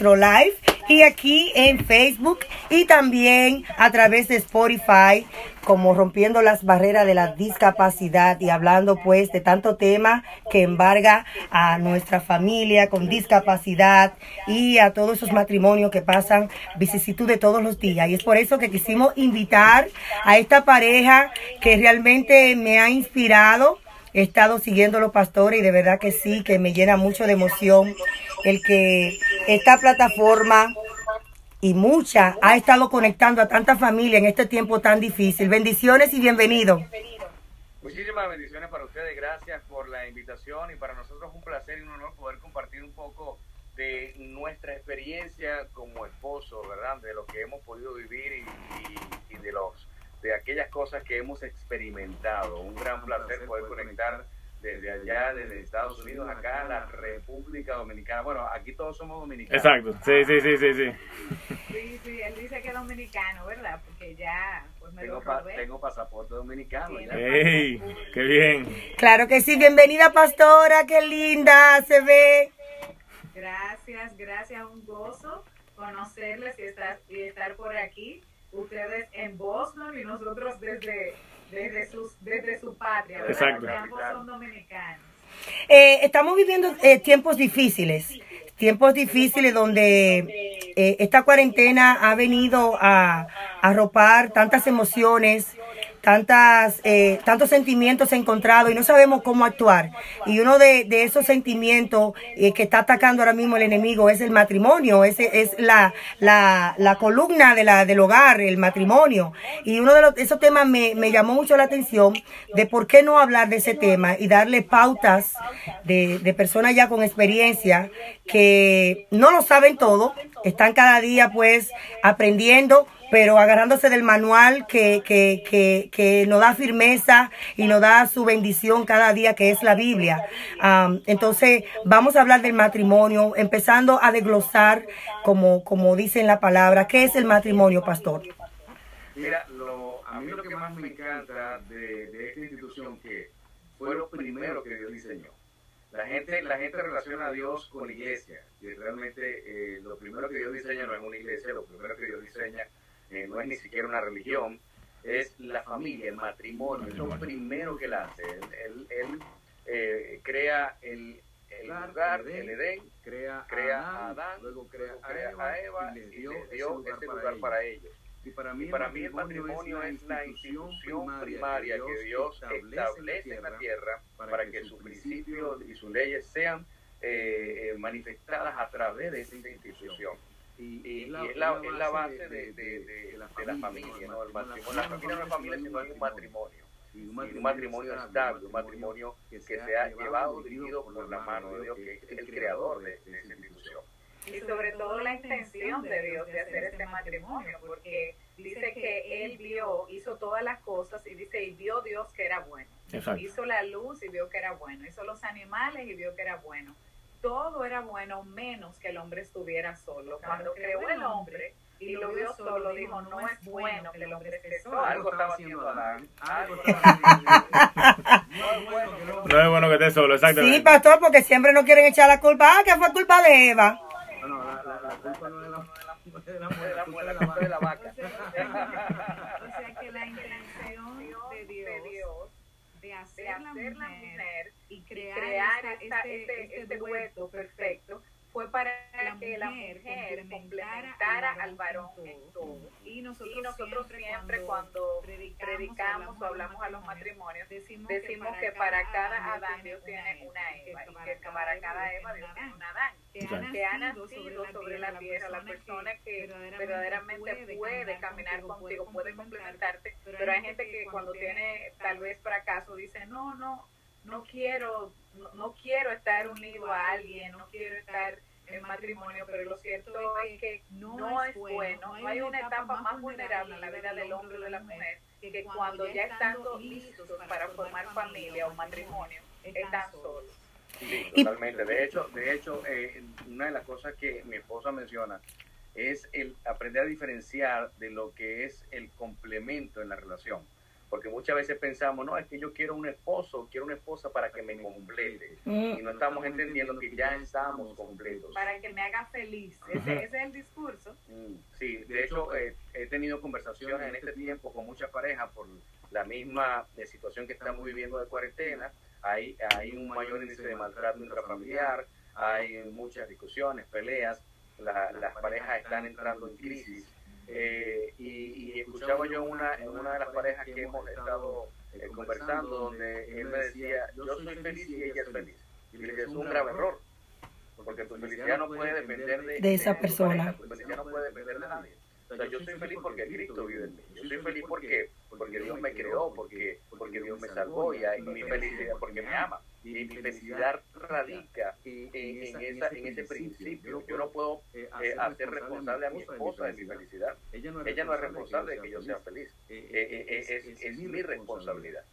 live y aquí en Facebook y también a través de Spotify como rompiendo las barreras de la discapacidad y hablando pues de tanto tema que embarga a nuestra familia con discapacidad y a todos esos matrimonios que pasan vicisitud de todos los días. Y es por eso que quisimos invitar a esta pareja que realmente me ha inspirado. He estado siguiendo a los pastores y de verdad que sí, que me llena mucho de emoción el que esta plataforma y mucha ha estado conectando a tanta familia en este tiempo tan difícil. Bendiciones y bienvenido. Muchísimas bendiciones para ustedes, gracias por la invitación y para nosotros un placer y un honor poder compartir un poco de nuestra experiencia como esposo, ¿verdad? De lo que hemos podido vivir y, y de los de aquellas cosas que hemos experimentado. Un gran placer poder conectar desde allá, desde Estados Unidos, acá a la República Dominicana. Bueno, aquí todos somos dominicanos. Exacto, sí, sí, sí, sí. Sí, sí, sí él dice que es dominicano, ¿verdad? Porque ya, pues me tengo, lo pa tengo pasaporte dominicano. Sí. ¡Ey! ¡Qué bien! Claro que sí, bienvenida pastora, qué linda se ve. Gracias, gracias, un gozo conocerles y estar, y estar por aquí. Ustedes en Boston y nosotros desde, desde, sus, desde su patria. ¿verdad? Exacto. Porque ambos son dominicanos. Eh, estamos viviendo eh, tiempos difíciles, tiempos difíciles donde eh, esta cuarentena ha venido a arropar tantas emociones, tantas, eh, tantos sentimientos encontrados y no sabemos cómo actuar. Y uno de, de esos sentimientos eh, que está atacando ahora mismo el enemigo es el matrimonio, ese es la, la, la columna de la, del hogar, el matrimonio. Y uno de los, esos temas me, me llamó mucho la atención de por qué no hablar de ese tema y darle pautas de, de personas ya con experiencia que no lo saben todo, están cada día pues aprendiendo pero agarrándose del manual que, que, que, que nos da firmeza y nos da su bendición cada día, que es la Biblia. Am, entonces, vamos a hablar del matrimonio, empezando a desglosar, como, como dice en la palabra, ¿qué es el matrimonio, pastor? Mira, lo, a mí lo que más me encanta de, de esta institución que fue lo primero que Dios diseñó. La gente, la gente relaciona a Dios con iglesia. Y realmente eh, lo primero que Dios diseña no es una iglesia, lo primero que Dios diseña eh, no es ni siquiera una religión, es la familia, el matrimonio. Es lo primero que él hace. Él, él, él, eh, crea el, el lugar, el Edén, crea, crea a Adán, luego crea, crea a Eva y les y dio, les dio ese lugar para ellos. Y para mí, Y para mí el matrimonio es la institución primaria que Dios establece en la tierra para que sus principios y sus leyes sean eh, eh, manifestadas a través de esa institución. Y, y es, la, es la base de, de, de, de la familia, ¿no? El matrimonio, la familia no es familia, sino es un matrimonio. Y un matrimonio estable, un matrimonio que se ha llevado, dirigido por la mano de Dios, que es el creador de, de esa institución. Y sobre todo la intención de Dios de hacer este matrimonio, porque dice que Él vio, hizo todas las cosas y dice, y vio Dios que era bueno. Exacto. Hizo la luz y vio que era bueno. Hizo los animales y vio que era bueno. Todo era bueno menos que el hombre estuviera solo. Cuando creó el hombre y lo vio solo, dijo, no es bueno que el hombre esté solo. Algo estaba haciendo Adán. Algo estaba haciendo No es bueno que el hombre No es bueno que esté solo, exactamente. Sí, pastor, porque siempre no quieren echar la culpa, ah, que fue culpa de Eva. No, no, la, la, la culpa no es de la, mujer, de la la culpa de la vaca. O sea que la intención de Dios de hacer, la, mujer crear, esta- este, este- este, este dueto perfecto fue para que la mujer complementara al varón en todo. Y nosotros, Y nosotros siempre cuando predicamos o hablamos a los matrimonios, decimos, decimos que para cada Adán Dios tiene una Eva y que para cada Eva Dios tiene un Adán. Que ha nacido sobre la tierra la persona que verdaderamente puede caminar contigo, puede complementarte, pero hay gente que cuando tiene tal vez fracaso dice, no, no, no quiero, no, no quiero estar unido a alguien, no quiero estar en matrimonio, pero lo cierto es que no es bueno, no hay una etapa más vulnerable en la vida del hombre o de la mujer que cuando ya estando listos para formar familia o matrimonio, están solos. Sí, totalmente. De hecho, de hecho eh, una de las cosas que mi esposa menciona es el aprender a diferenciar de lo que es el complemento en la relación. Porque muchas veces pensamos, no, es que yo quiero un esposo, quiero una esposa para que me complete. Mm. Y no estamos entendiendo que ya estamos completos. Para que me haga feliz. Ese, ese es el discurso. Mm, Sí, de hecho eh, he tenido conversaciones en este tiempo con muchas parejas por la misma eh, situación que estamos viviendo de cuarentena. Hay, hay un mayor índice de maltrato intrafamiliar, hay muchas discusiones, peleas, la- las parejas están entrando en crisis. Eh, y, y escuchaba yo una, en una de las parejas que hemos estado eh, conversando donde él me decía, yo soy feliz y ella es feliz. Y le dije, es un grave error, porque tu felicidad no puede depender de, De esa persona. Tu felicidad no puede depender de nadie. O sea, yo soy feliz porque Cristo vive en mí. Yo soy feliz porque, porque Dios me creó, porque, porque Dios me salvó y hay mi felicidad porque me ama. Y mi felicidad radica en, en, esa, en ese principio. Yo no puedo eh, hacer responsable a mi esposa de mi felicidad. Ella no es responsable de que yo sea feliz. Eh, eh, eh, es, es mi responsabilidad.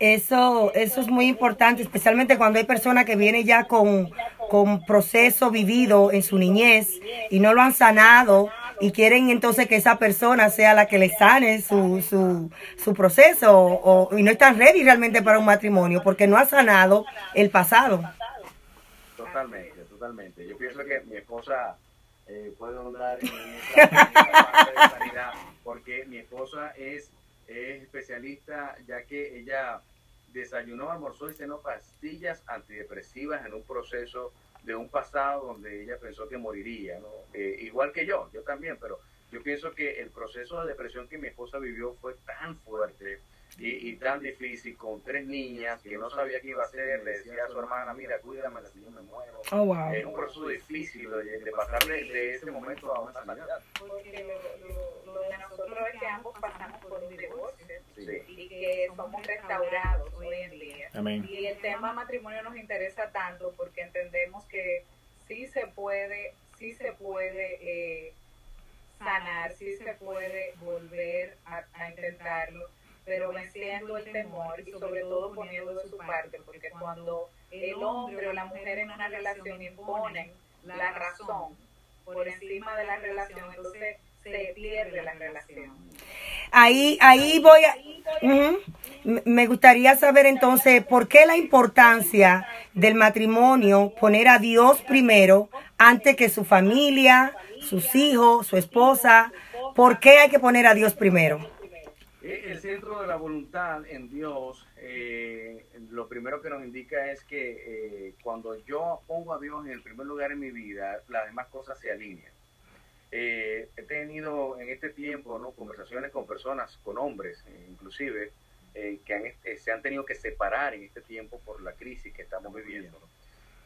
Eso, eso es muy importante, especialmente cuando hay personas que vienen ya con, con proceso vivido en su niñez y no lo han sanado y quieren entonces que esa persona sea la que le sane su, su, su proceso o, y no están ready realmente para un matrimonio porque no ha sanado el pasado. Totalmente, totalmente. Yo pienso que mi esposa eh, puede andar en esa parte de sanidad porque mi esposa es es especialista ya que ella desayunó, almorzó y cenó pastillas antidepresivas en un proceso de un pasado donde ella pensó que moriría, ¿no? Eh, igual que yo, yo también, pero yo pienso que el proceso de depresión que mi esposa vivió fue tan fuerte y, y tan difícil con tres niñas que no sabía qué iba a hacer, le decía a su hermana, mira, cuídame, si yo me muero. Oh, wow. Es un proceso difícil de, de pasar de, de ese momento a una sanidad. Porque lo, lo, lo de nosotros es que ambos pasamos por un divorcio Sí. y que somos restaurados hoy en día. Amén. Y el tema matrimonio nos interesa tanto porque entendemos que sí se puede, sí se puede eh, sanar, sí se puede volver a, a intentarlo, pero venciendo el temor y sobre todo poniendo de su parte, porque cuando el hombre o la mujer en una relación imponen la razón por encima de la relación, entonces se pierde la relación. Ahí, ahí voy a... Me gustaría saber entonces por qué la importancia del matrimonio, poner a Dios primero antes que su familia, sus hijos, su esposa. ¿Por qué hay que poner a Dios primero? Eh, El centro de la voluntad en Dios, eh, lo primero que nos indica es que eh, cuando yo pongo a Dios en el primer lugar en mi vida, las demás cosas se alinean. Eh, he tenido en este tiempo ¿no? conversaciones con personas, con hombres eh, inclusive, eh, que han, eh, se han tenido que separar en este tiempo por la crisis que estamos viviendo.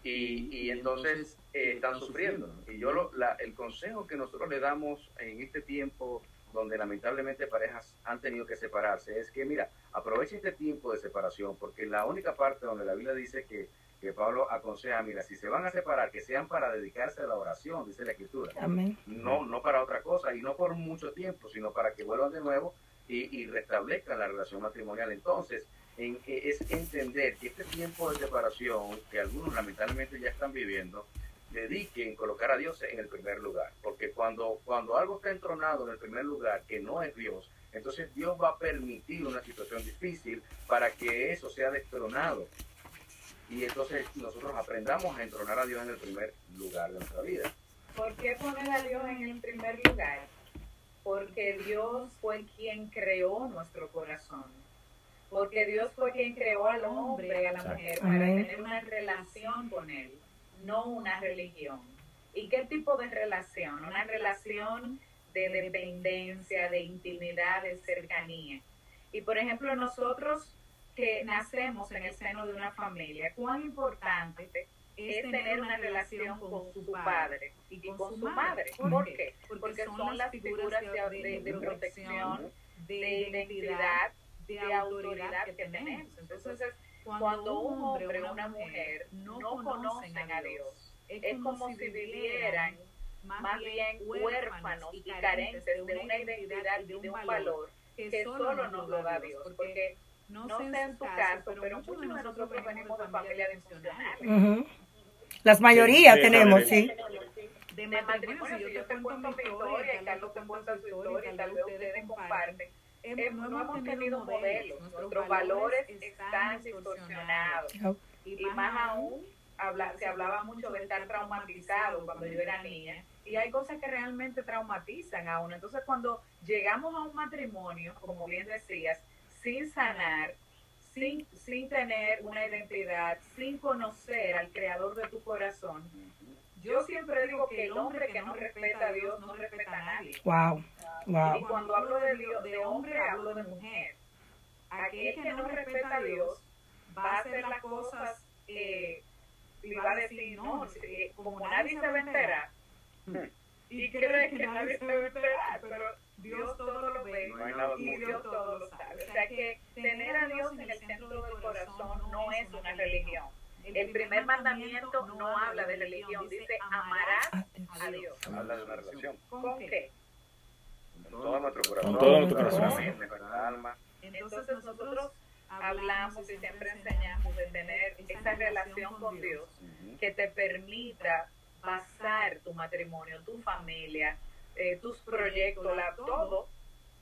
Y, y entonces eh, están sufriendo. Y yo lo, la, el consejo que nosotros le damos en este tiempo donde lamentablemente parejas han tenido que separarse, es que mira, aprovecha este tiempo de separación, porque la única parte donde la Biblia dice que, que Pablo aconseja, mira, si se van a separar, que sean para dedicarse a la oración, dice la Escritura, Amén. no, no para otra cosa, y no por mucho tiempo, sino para que vuelvan de nuevo y, y restablezcan la relación matrimonial. Entonces, en, es entender que este tiempo de separación, que algunos lamentablemente ya están viviendo, dediquen colocar a Dios en el primer lugar, porque cuando, cuando algo está entronado en el primer lugar, que no es Dios, entonces Dios va a permitir una situación difícil para que eso sea destronado. Y entonces nosotros aprendamos a entronar a Dios en el primer lugar de nuestra vida. ¿Por qué poner a Dios en el primer lugar? Porque Dios fue quien creó nuestro corazón. Porque Dios fue quien creó al hombre y a la mujer para tener una relación con Él, no una religión. ¿Y qué tipo de relación? Una relación de dependencia, de intimidad, de cercanía. Y por ejemplo, nosotros que nacemos en el seno de una familia, cuán importante es tener una relación con su padre y con su madre. ¿Por qué? Porque son las figuras de, de, de protección, de identidad, de autoridad que tenemos. Entonces, cuando un hombre o una mujer no conocen a Dios, es como si vivieran más bien huérfanos y carentes de una identidad y de un valor que solo nos lo da Dios. Porque no sé en tu caso, pero muchos de nosotros venimos de familias disfuncionales. Ujú. Las mayorías Sí, tenemos, sí. de matrimonio, si yo te cuento mi historia, y Carlos te cuenta su historia, y tal vez ustedes comparten, eh, no hemos tenido modelos, nuestros valores están distorsionados. Y más aún, habla, se hablaba mucho de estar traumatizado cuando yo era niña. Y hay cosas que realmente traumatizan a uno. Entonces, cuando llegamos a un matrimonio, como bien decías, sin sanar, sin, sin tener una identidad, sin conocer al creador de tu corazón, yo siempre digo que el hombre que no respeta a Dios no respeta a nadie. Wow. Y cuando hablo de, Dios, de hombre, hablo de mujer. Aquel que no respeta a Dios va a hacer las cosas eh, y va a decir, no, como nadie se va a enterar, y cree que nadie se va a enterar, pero Dios todo lo ve y Dios todo lo sabe. O sea que tener a Dios en el centro del corazón no es una religión. El primer mandamiento no habla de religión, dice amarás a Dios. Habla de una relación. ¿Con qué? Con todo nuestro corazón. Con todo nuestro corazón. Con nuestra alma. Entonces nosotros hablamos y siempre enseñamos de tener esa relación con Dios que te permita basar tu matrimonio, tu familia, eh, tus proyectos, la, todo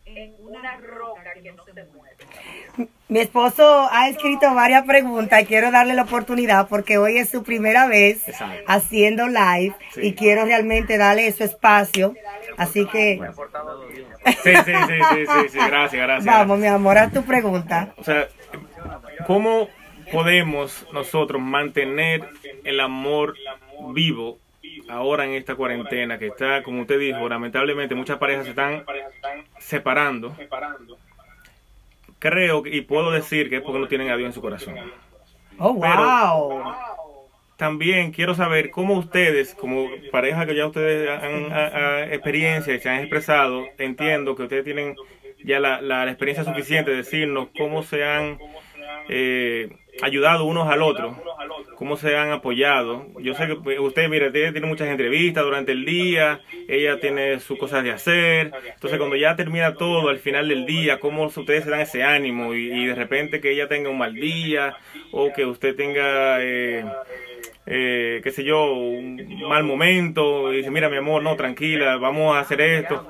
en una roca que no se mueve. Mi esposo ha escrito varias preguntas y quiero darle la oportunidad porque hoy es su primera vez Exacto. haciendo live Sí. y quiero realmente darle su espacio. Así que. Sí, sí, sí, sí, sí, sí, gracias, gracias. vamos, mi amor, a tu pregunta. O sea, ¿cómo podemos nosotros mantener el amor vivo ahora en esta cuarentena que está, como usted dijo, lamentablemente muchas parejas se están separando? Creo y puedo decir que es porque no tienen a Dios en su corazón. Oh, wow. También quiero saber cómo ustedes, como pareja que ya ustedes han a- a- experiencia y se han expresado, entiendo que ustedes tienen ya la, la experiencia suficiente de decirnos cómo se han eh, ayudado unos al otro, cómo se han apoyado. Yo sé que pues, usted, mire, tiene, tiene muchas entrevistas durante el día, ella tiene sus cosas de hacer, entonces cuando ya termina todo al final del día, cómo ustedes se dan ese ánimo y, y de repente que ella tenga un mal día o que usted tenga... Eh, eh, qué sé yo, un mal momento, y dice, mira mi amor, no, tranquila, vamos a hacer esto.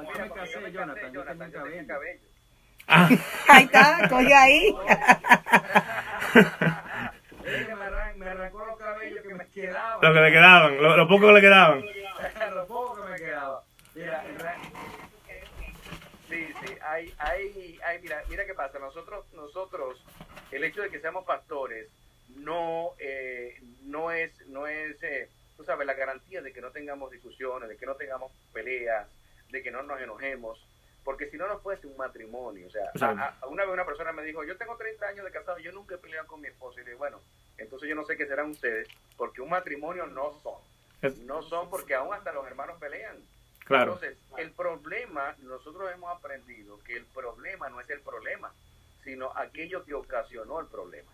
Cabello. Ah, Ahí está, coge ahí. Es que me, arran- me arrancó los cabellos que me quedaban. lo que le quedaban, lo, lo poco que le quedaban. lo poco que me quedaba. Mira, Sí, sí, hay, hay, hay, mira, mira qué pasa, nosotros, nosotros, el hecho de que seamos pastores no, eh, no es, no es, eh, tú sabes, la garantía de que no tengamos discusiones, de que no tengamos peleas, de que no nos enojemos, porque si no, no puede ser un matrimonio. O sea, a- a- una vez una persona me dijo, yo tengo 30 años de casado, yo nunca he peleado con mi esposa. Y le dije, bueno, entonces yo no sé qué serán ustedes, porque un matrimonio no son. No son porque aún hasta los hermanos pelean. Claro, Entonces, el problema, nosotros hemos aprendido que el problema no es el problema, sino aquello que ocasionó el problema.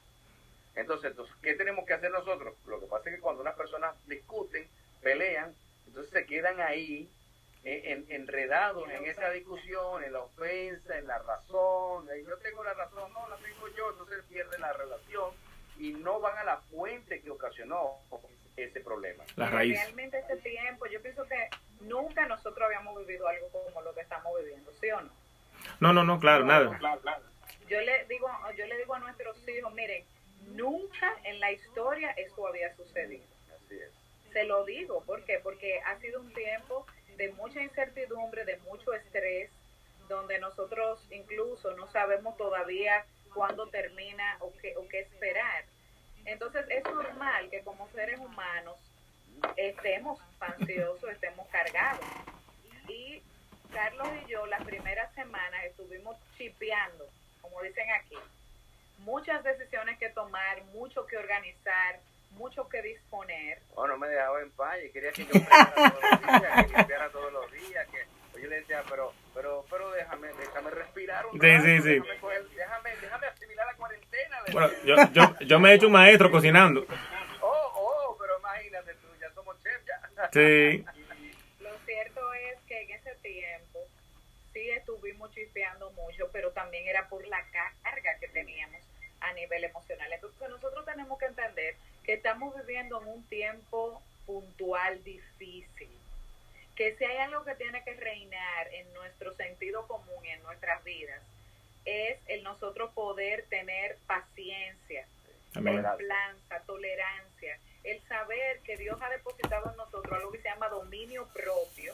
Entonces, entonces, ¿qué tenemos que hacer nosotros? Lo que pasa es que cuando unas personas discuten, pelean, entonces se quedan ahí eh, en- enredados en esa discusión, en la ofensa, en la razón. eh, Yo tengo la razón, no, la tengo yo, entonces pierde la relación y no van a la fuente que ocasionó ese problema. la raíz. Realmente este tiempo, yo pienso que nunca nosotros habíamos vivido algo como lo que estamos viviendo, ¿sí o no? No, no, no, claro, nada. Yo le digo, yo le digo a nuestros hijos, miren, nunca en la historia esto había sucedido. Así es. Se lo digo, ¿por qué? Porque ha sido un tiempo de mucha incertidumbre, de mucho estrés, donde nosotros incluso no sabemos todavía cuándo termina o qué, o qué esperar. Entonces es normal que como seres humanos estemos ansiosos, estemos cargados. Y Carlos y yo las primeras semanas estuvimos chipeando, como dicen aquí, muchas decisiones que tomar, mucho que organizar, mucho que disponer. Oh, no me dejaba en paz y quería que yo todos los días, que limpiara todos los días, que pues yo le decía, pero, pero, pero déjame, déjame respirar un Sí, rato, sí, sí. Déjame, coger- déjame, déjame asimilar la cuarentena. Bueno, yo, yo, yo me he hecho un maestro cocinando. Oh, oh, pero imagínate tú, ya somos chef ya. Sí, Lo cierto es que en ese tiempo sí estuvimos chispeando mucho, pero también era por la carga que teníamos a nivel emocional. Entonces nosotros tenemos que entender que estamos viviendo en un tiempo puntual difícil, que si hay algo que tiene que reinar en nuestro sentido común y en nuestras vidas, es el nosotros poder tener paciencia, templanza, tolerancia, el saber que Dios ha depositado en nosotros algo que se llama dominio propio,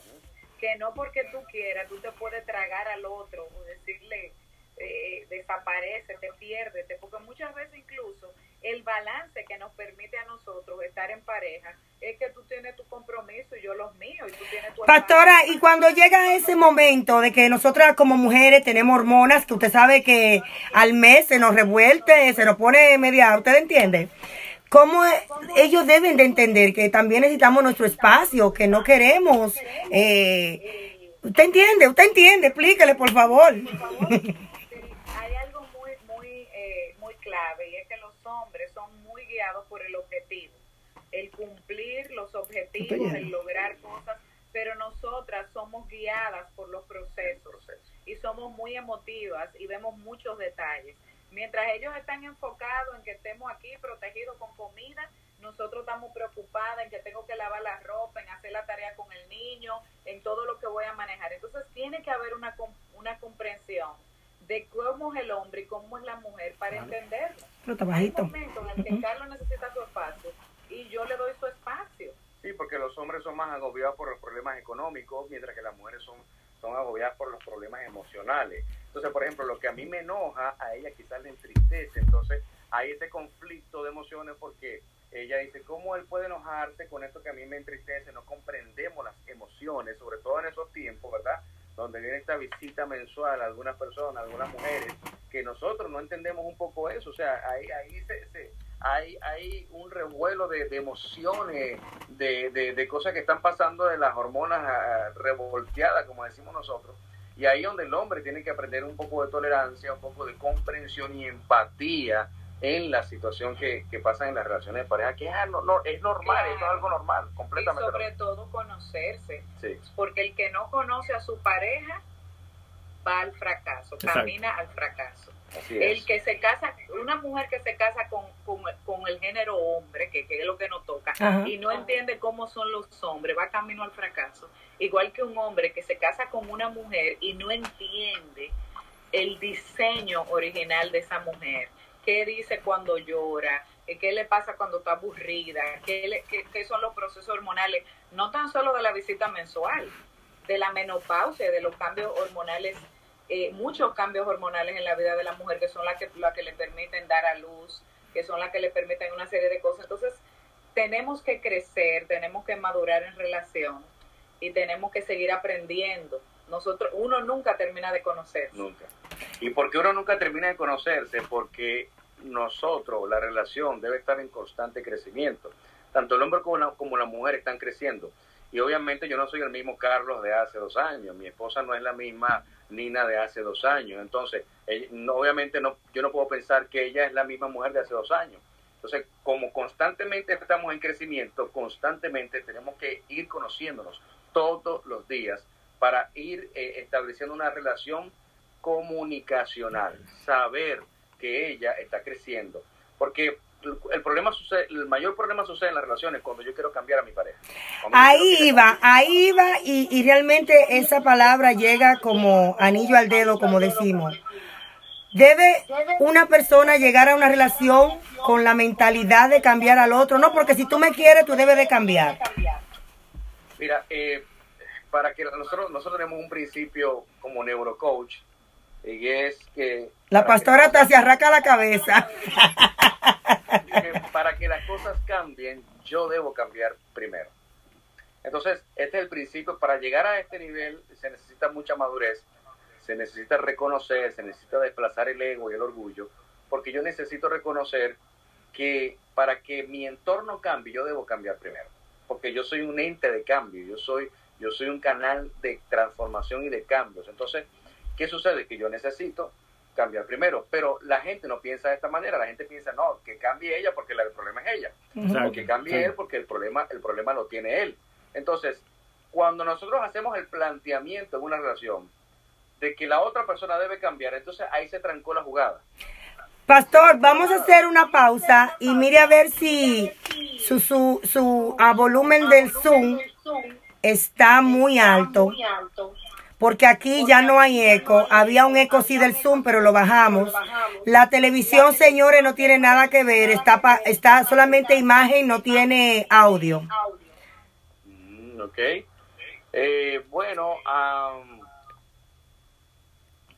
que no porque tú quieras, tú te puedes tragar al otro o decirle, eh, desaparece, te pierdes, porque muchas veces incluso el balance que nos permite a nosotros estar en pareja es que tú tienes tu compromiso y yo los míos y tú tienes tu Pastora, y cuando llega ese momento de que nosotras como mujeres tenemos hormonas, que usted sabe que al mes se nos revuelte, se nos pone media, ¿usted entiende? ¿Cómo ellos deben de entender que también necesitamos nuestro espacio, que no queremos... Eh, ¿Usted entiende? ¿Usted entiende? Explíquele, por favor. y es que los hombres son muy guiados por el objetivo, el cumplir los objetivos, el lograr cosas, pero nosotras somos guiadas por los procesos y somos muy emotivas y vemos muchos detalles. Mientras ellos están enfocados en que estemos aquí protegidos con comida, nosotros estamos preocupadas en que tengo que lavar la ropa, en hacer la tarea con el niño, en todo lo que voy a manejar. Entonces tiene que haber una, una comprensión de cómo es el hombre y cómo es la mujer para entenderlo. Pero está bajito. Hay momentos en el que Carlos necesita su espacio y yo le doy su espacio. Sí, porque los hombres son más agobiados por los problemas económicos, mientras que las mujeres son, son agobiadas por los problemas emocionales. Entonces, por ejemplo, lo que a mí me enoja, a ella quizás le entristece. Entonces, hay este conflicto de emociones porque ella dice, ¿cómo él puede enojarse con esto que a mí me entristece? No comprendemos las emociones, sobre todo en esos tiempos, ¿verdad? donde viene esta visita mensual a algunas personas, algunas mujeres, que nosotros no entendemos un poco eso, o sea, ahí, ahí se, hay, hay un revuelo de, emociones, de, de, cosas que están pasando de las hormonas ah, revolteadas, como decimos nosotros, y ahí donde el hombre tiene que aprender un poco de tolerancia, un poco de comprensión y empatía en la situación que, que pasa en las relaciones de pareja, que es, no, no, es normal, es algo normal, completamente. Y sobre todo conocerse, porque el que no conoce a su pareja va al fracaso, camina al fracaso. El que se casa, una mujer que se casa con, con, el género hombre, que, que, es lo que nos toca, y no entiende cómo son los hombres, va camino al fracaso. Igual que un hombre que se casa con una mujer y no entiende el diseño original de esa mujer. Qué dice cuando llora, qué le pasa cuando está aburrida, qué, qué, son los procesos hormonales, no tan solo de la visita mensual, de la menopausia, de los cambios hormonales, eh, muchos cambios hormonales en la vida de la mujer que son las que, las que le permiten dar a luz, que son las que le permiten una serie de cosas. Entonces, tenemos que crecer, tenemos que madurar en relación y tenemos que seguir aprendiendo. Nosotros, uno nunca termina de conocerse. Nunca. ¿Y por qué uno nunca termina de conocerse? Porque nosotros, la relación debe estar en constante crecimiento. Tanto el hombre como la, como la mujer están creciendo. Y obviamente yo no soy el mismo Carlos de hace dos años, mi esposa no es la misma Nina de hace dos años. Entonces, obviamente no, yo no puedo pensar que ella es la misma mujer de hace dos años. Entonces, como constantemente estamos en crecimiento, constantemente tenemos que ir conociéndonos todos los días para ir eh, estableciendo una relación comunicacional, saber que ella está creciendo. Porque el problema sucede, el mayor problema sucede en las relaciones cuando yo quiero cambiar a mi pareja. Ahí iba, ahí iba y, y, realmente esa palabra llega como anillo al dedo, como decimos. Debe una persona llegar a una relación con la mentalidad de cambiar al otro, no, porque si tú me quieres, tú debes de cambiar. Mira, eh, para que nosotros, nosotros tenemos un principio como neurocoach y es que... La pastora te se arraca la cabeza. para que las cosas cambien, yo debo cambiar primero. Entonces, este es el principio. Para llegar a este nivel se necesita mucha madurez, se necesita reconocer, se necesita desplazar el ego y el orgullo, porque yo necesito reconocer que para que mi entorno cambie, yo debo cambiar primero, porque yo soy un ente de cambio, yo soy, yo soy un canal de transformación y de cambios. Entonces, ¿Qué sucede? Que yo necesito cambiar primero, pero la gente no piensa de esta manera, la gente piensa, no, que cambie ella porque el problema es ella, o que cambie él porque el problema, el problema lo tiene él. Entonces, cuando nosotros hacemos el planteamiento en una relación de que la otra persona debe cambiar, entonces ahí se trancó la jugada. Pastor, vamos a hacer una pausa y mire a ver si su, su, su a volumen del Zoom está muy alto porque aquí ya no hay eco. Había un eco sí del Zoom, pero lo bajamos. La televisión, señores, no tiene nada que ver. Está, pa- está solamente imagen, no tiene audio. Mm, ok. Eh, bueno, am,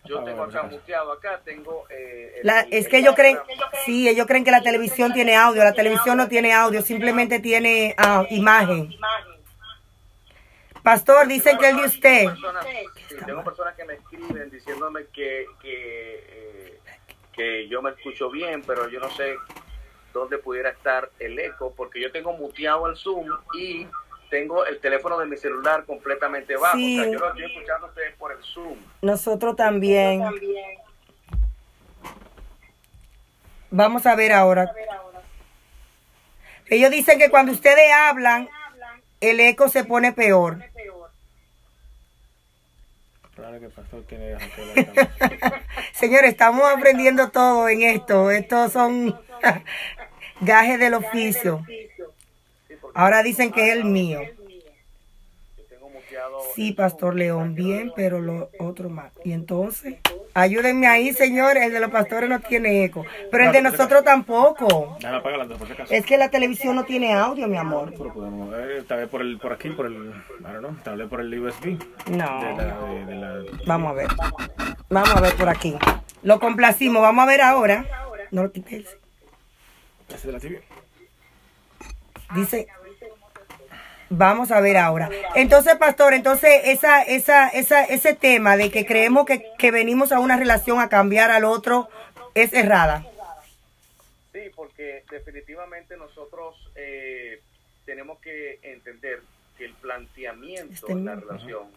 yo tengo acá muteado, acá tengo... eh, el- La- es que el- ellos creen, sí, ellos creen que la televisión tiene audio. La televisión no tiene audio, simplemente tiene ah, imagen. Pastor, dicen que el de usted. personas, sí, tengo personas que me escriben diciéndome que, que, eh, que yo me escucho bien, pero yo no sé dónde pudiera estar el eco, porque yo tengo muteado el Zoom y tengo el teléfono de mi celular completamente bajo. Sí. O sea, yo lo estoy escuchando a ustedes por el Zoom. Nosotros también. Vamos a ver ahora. Ellos dicen que cuando ustedes hablan, el eco se pone peor. Claro que. Señores, estamos aprendiendo todo en esto. Estos son gajes del oficio. Ahora dicen que es el mío. Sí, Pastor. León, bien, pero lo otro más. Y entonces, ayúdenme ahí, señores. El de los pastores no tiene eco. Pero el de nosotros tampoco. Es que la televisión no tiene audio, mi amor. Pero podemos ver, tal vez por, el, por aquí, por el, know, tal vez por el USB. De No. la, de, de la, Vamos a ver. Vamos a ver por aquí. Lo complacimos. Vamos a ver ahora. No lo quites. Dice. Vamos a ver ahora. Entonces, pastor, entonces esa, esa, esa, ese tema de que creemos que, que venimos a una relación a cambiar al otro es errada. Sí, porque definitivamente nosotros eh, tenemos que entender que el planteamiento Este en la relación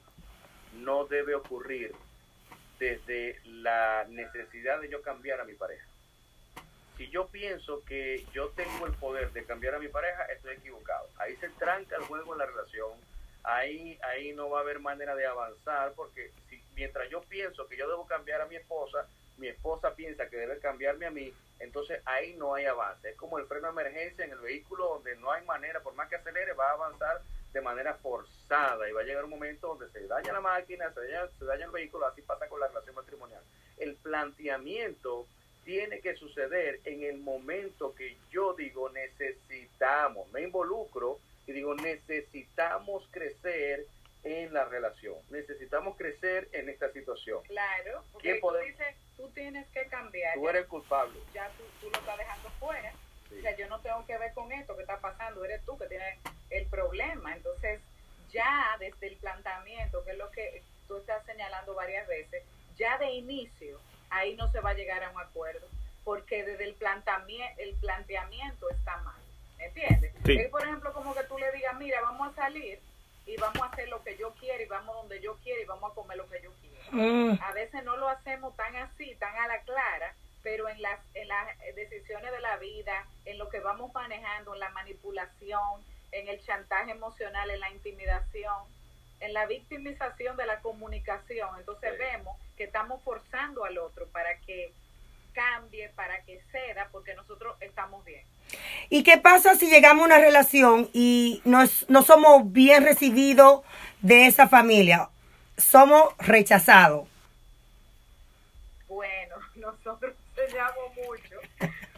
no debe ocurrir desde la necesidad de yo cambiar a mi pareja. Si yo pienso que yo tengo el poder de cambiar a mi pareja, estoy equivocado. Ahí se tranca el juego en la relación. Ahí, ahí no va a haber manera de avanzar porque si, mientras yo pienso que yo debo cambiar a mi esposa, mi esposa piensa que debe cambiarme a mí, entonces ahí no hay avance. Es como el freno de emergencia en el vehículo donde no hay manera, por más que acelere, va a avanzar de manera forzada y va a llegar un momento donde se daña la máquina, se daña, se daña el vehículo, así pasa con la relación matrimonial. El planteamiento tiene que suceder en el momento que yo digo necesitamos, me involucro y digo necesitamos crecer en la relación, necesitamos crecer en esta situación. Claro, ¿Qué porque tú dices, tú tienes que cambiar. Tú ya- eres culpable. ya tú, tú lo estás dejando fuera. Sí. O sea, yo no tengo que ver con esto que está pasando, eres tú que tienes el problema. Entonces, ya desde el planteamiento, que es lo que tú estás señalando varias veces, ya de inicio, ahí no se va a llegar a un acuerdo, porque desde el planteamiento, el planteamiento está mal. ¿Entiendes? Sí. Es, por ejemplo, como que tú le digas, mira, vamos a salir y vamos a hacer lo que yo quiero y vamos donde yo quiero y vamos a comer lo que yo quiero Mm, a veces no lo hacemos tan así, tan a la clara, pero en las, en las decisiones de la vida, en lo que vamos manejando, en la manipulación, en el chantaje emocional, en la intimidación, en la victimización de la comunicación. Entonces Sí. vemos que estamos forzando al otro para que cambie, para que ceda, porque nosotros estamos bien. ¿Y qué pasa si llegamos a una relación y no, somos bien recibidos de esa familia? Somos rechazados. Bueno, nosotros enseñamos mucho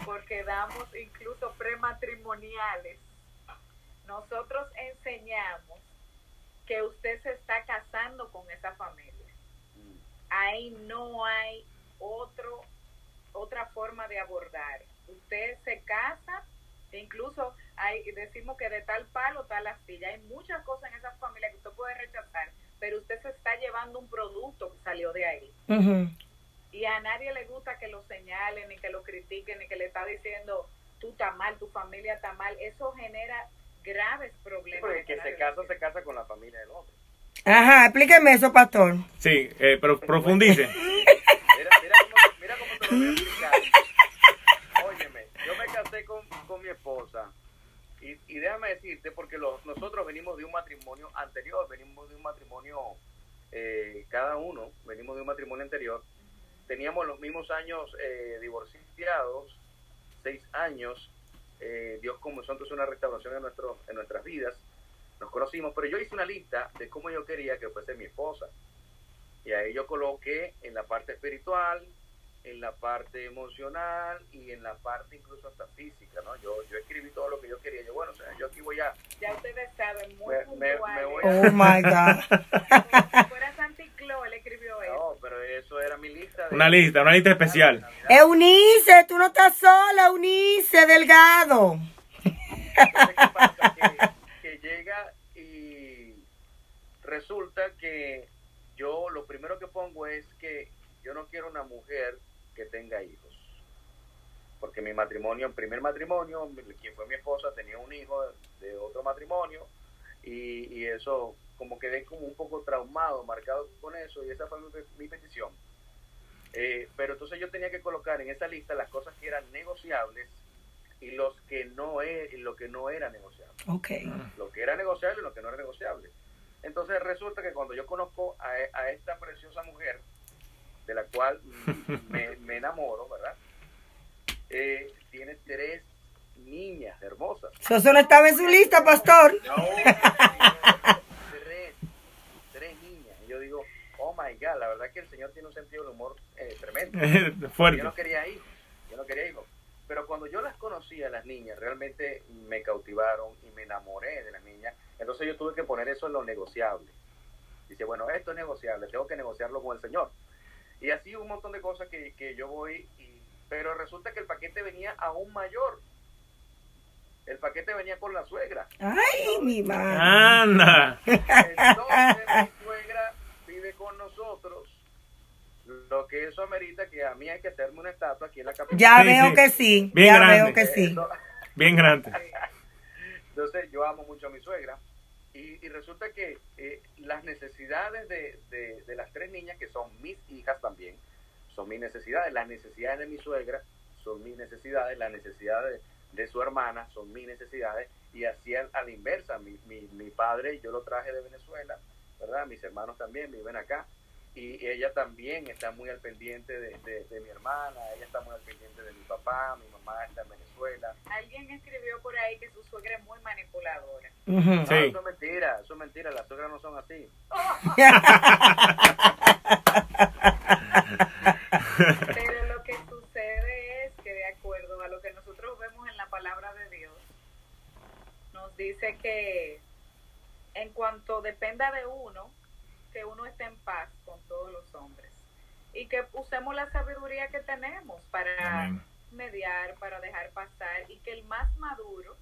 porque damos incluso prematrimoniales. Nosotros enseñamos que usted se está casando con esa familia. Ahí no hay otro otra forma de abordar. Usted se casa, e incluso hay, decimos que de tal palo tal astilla. Hay muchas cosas en esa familia que usted puede rechazar, pero usted se está llevando un producto que salió de ahí y a nadie le gusta que lo señalen, ni que lo critiquen, ni que le está diciendo tú estás mal, tu familia está mal. Eso genera graves problemas. Porque que se casa, se casa con la familia del otro. Ajá, explíqueme eso, pastor. Sí, eh, pero profundice. Mira, mira cómo, mira cómo te lo voy a explicar. Óyeme, yo me casé con, con mi esposa y, y déjame decirte, porque los, nosotros venimos de un matrimonio anterior, venimos de un matrimonio, eh, cada uno, venimos de un matrimonio anterior, teníamos los mismos años eh, divorciados, seis años, eh, Dios comenzó entonces una restauración en, nuestro, en nuestras vidas, nos conocimos, pero yo hice una lista de cómo yo quería que fuese mi esposa. Y ahí yo coloqué en la parte espiritual, en la parte emocional y en la parte incluso hasta física, ¿no? Yo, yo escribí todo lo que yo quería. Yo, bueno, o sea, yo aquí voy a... Ya ustedes saben, muy Me- me- puntual. me voy Oh my God. Clo, él escribió eso. No, pero eso era mi lista. De, Una lista, una lista especial. Eunice, tú no estás sola, Eunice Delgado. Entonces, ¿qué pasa? Que, que llega y resulta que yo lo primero que pongo es que yo no quiero una mujer que tenga hijos. Porque mi matrimonio, en primer matrimonio, quien fue mi esposa, tenía un hijo de otro matrimonio y, y eso como quedé como un poco traumado, marcado con eso y esa fue mi, mi petición. Eh, pero entonces yo tenía que colocar en esa lista las cosas que eran negociables y los que no e- y lo que no era negociable Ok. lo que era negociable y lo que no era negociable. Entonces resulta que cuando yo conozco a, a esta preciosa mujer, de la cual me, me enamoro, ¿verdad? Eh, tiene tres niñas hermosas. So, Eso no estaba en su lista, pastor. No, tres, tres niñas. Y yo digo, oh my God, la verdad que el Señor tiene un sentido del humor eh, tremendo. Yo Fuerte. no quería hijos, yo no quería hijos. Pero cuando yo las conocí a las niñas, realmente me cautivaron y me enamoré de las niñas. Entonces yo tuve que poner eso en lo negociable. Dice, bueno, esto es negociable, tengo que negociarlo con el Señor. Y así un montón de cosas que, que yo voy, y, pero resulta que el paquete venía aún mayor. El paquete venía con la suegra. Ay, mi madre. Anda. Entonces con nosotros. Lo que eso amerita que a mí hay que hacerme una estatua aquí en la capital. Ya Sí, veo sí. que sí. Bien ya grande. veo que sí. Bien grande. Entonces yo amo mucho a mi suegra y, y resulta que eh, las necesidades de, de- de las tres niñas, que son mis hijas también, son mis necesidades. Las necesidades de mi suegra son mis necesidades, las necesidades de, de su hermana son mis necesidades y así a, a la inversa. Mi, mi, mi padre yo lo traje de Venezuela, ¿verdad? Mis hermanos también viven acá y ella también está muy al pendiente de, de- de mi hermana, ella está muy al pendiente de mi papá, mi mamá está en Venezuela. Alguien escribió por ahí que su suegra es muy manipuladora. Ujú. No, Sí. eso es mentira, eso es mentira, las suegras no son así. Pero lo que sucede es que de acuerdo a lo que nosotros vemos en la palabra de Dios, nos dice que en cuanto dependa de uno, que uno esté en paz con todos los hombres y que usemos la sabiduría que tenemos para Amén. mediar, para dejar pasar y que el más maduro,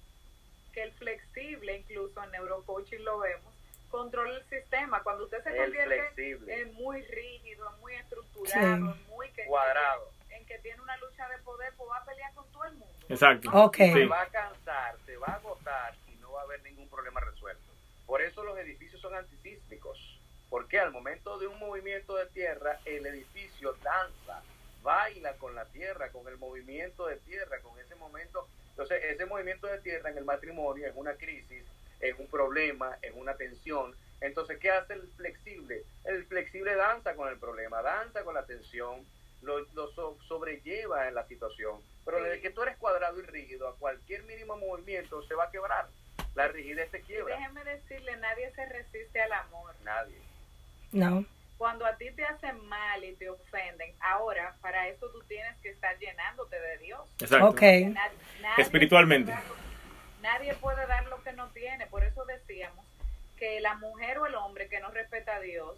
que el flexible, incluso en neurocoaching lo vemos, controle el sistema. Cuando usted se El convierte flexible. en muy rígido, en muy estructurado, Sí. en muy que, Cuadrado. en que tiene una lucha de poder, pues va a pelear con todo el mundo. Exacto. Ok. Se Sí. va a cansar, se va a agotar y no va a haber ningún problema resuelto. Por eso los edificios son antisísmicos. Porque al momento de un movimiento de tierra, el edificio danza, baila con la tierra, con el movimiento de tierra, con ese momento. Entonces, ese movimiento de tierra en el matrimonio es una crisis, es un problema, es una tensión. Entonces, ¿qué hace el flexible? El flexible danza con el problema, danza con la tensión, lo, lo so- sobrelleva en la situación. Pero desde que tú eres cuadrado y rígido, a cualquier mínimo movimiento se va a quebrar. La rigidez Y quiebra. déjeme decirle, nadie se resiste al amor. Nadie. No. Cuando a ti te hacen mal y te ofenden, ahora para eso tú tienes que estar llenándote de Dios. Exacto. Ok. Na- nadie Espiritualmente. puede dar- Nadie puede dar lo que no tiene. Por eso decíamos que la mujer o el hombre que no respeta a Dios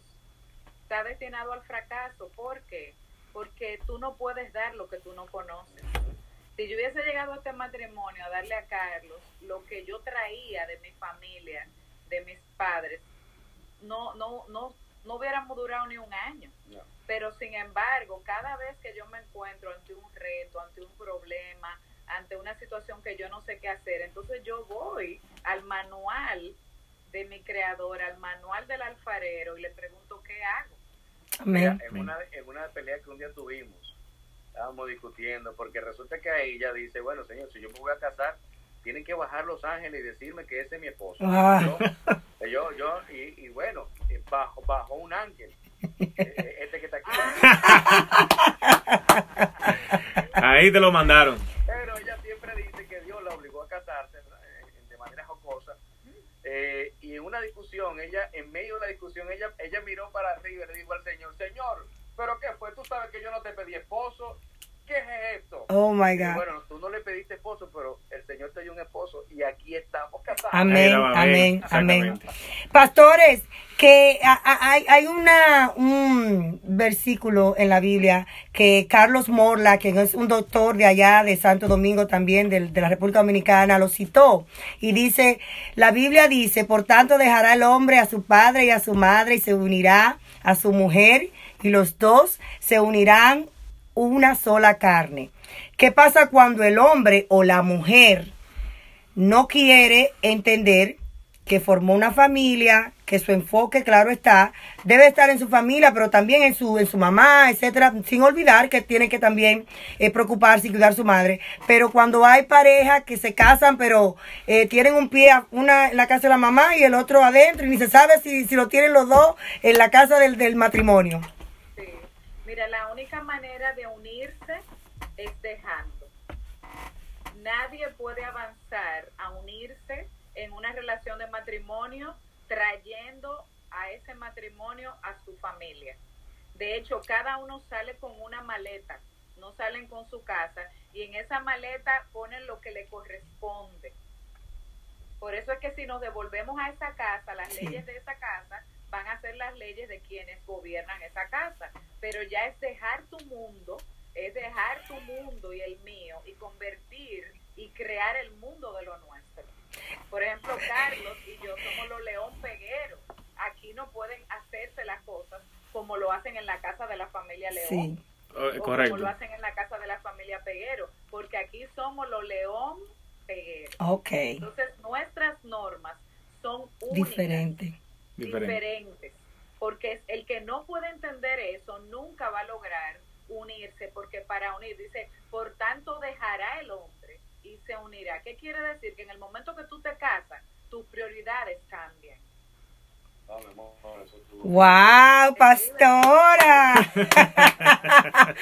está destinado al fracaso. ¿Por qué? Porque tú no puedes dar lo que tú no conoces. Si yo hubiese llegado a este matrimonio a darle a Carlos lo que yo traía de mi familia, de mis padres, no, no, no, no hubiéramos durado ni un año. No. Pero sin embargo, cada vez que yo me encuentro ante un reto, ante un problema, ante una situación que yo no sé qué hacer, entonces yo voy al manual de mi creador, al manual del alfarero y le pregunto qué hago. Mira, Amén. en una, en una pelea que un día tuvimos, estábamos discutiendo, porque resulta que ahí ella dice, bueno, señor, si yo me voy a casar, tienen que bajar los ángeles y decirme que ese es mi esposo. Ah. Yo, yo, yo, y, y bueno, eh, bajo, bajo un ángel, eh, este que está aquí. Ahí te lo mandaron. Pero ella siempre dice que Dios la obligó a casarse eh, de manera jocosa. Eh, y en una discusión, ella, en medio de la discusión, ella, ella miró para arriba y le dijo al Señor, Señor, ¿pero qué fue? Tú sabes que yo no te pedí esposo. ¿Qué es esto? Oh my Y God. bueno, tú no le pediste esposo, pero el Señor te dio un esposo y aquí estamos casados. Amén, Amén, amén. Pastores, que hay, hay una, un versículo en la Biblia que Carlos Morla, que es un doctor de allá de Santo Domingo también, del- de, la República Dominicana, lo citó. Y dice, la Biblia dice, por tanto dejará el hombre a su padre y a su madre y se unirá a su mujer y los dos se unirán una sola carne. ¿Qué pasa cuando el hombre o la mujer no quiere entender que formó una familia, que su enfoque, claro está, debe estar en su familia, pero también en su, en su mamá, etcétera, sin olvidar que tiene que también eh, preocuparse y cuidar a su madre. Pero cuando hay parejas que se casan, pero eh, tienen un pie, una en la casa de la mamá y el otro adentro, y ni se sabe si, si lo tienen los dos en la casa del, del matrimonio. Mira, la única manera de unirse es dejando. Nadie puede avanzar a unirse en una relación de matrimonio trayendo a ese matrimonio a su familia. De hecho, cada uno sale con una maleta, no salen con su casa y en esa maleta ponen lo que le corresponde. Por eso es que si nos devolvemos a esa casa, las leyes de esa casa van a ser las leyes de quienes gobiernan esa casa. Pero ya es dejar tu mundo, es dejar tu mundo y el mío y convertir y crear el mundo de lo nuestro. Por ejemplo, Carlos y yo somos los león pegueros. Aquí no pueden hacerse las cosas como lo hacen en la casa de la familia León Sí. Oh, o correcto. como lo hacen en la casa de la familia Peguero, porque aquí somos los león Peguero. Ok. Entonces, nuestras normas son únicas, Diferente. Diferente. diferentes, porque el que no puede entender eso nunca va a lograr unirse, porque para unir, dice, por tanto dejará el hombre y se unirá. ¿Qué quiere decir? Que en el momento que tú te casas, tus prioridades cambian. ¡Wow, pastora!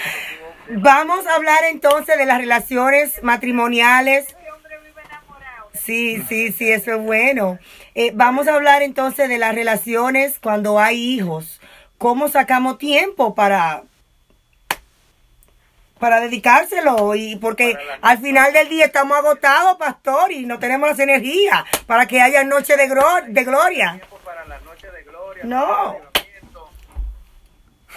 Vamos a hablar entonces de las relaciones matrimoniales. Ese hombre vive enamorado. Sí, sí, sí, eso es bueno. Eh, vamos a hablar entonces de las relaciones cuando hay hijos. ¿Cómo sacamos tiempo para para dedicárselo? Y porque al final del día estamos agotados, pastor, y no tenemos las energías para que haya noche de, de gloria. para la noche de gloria. No. para el avivamiento.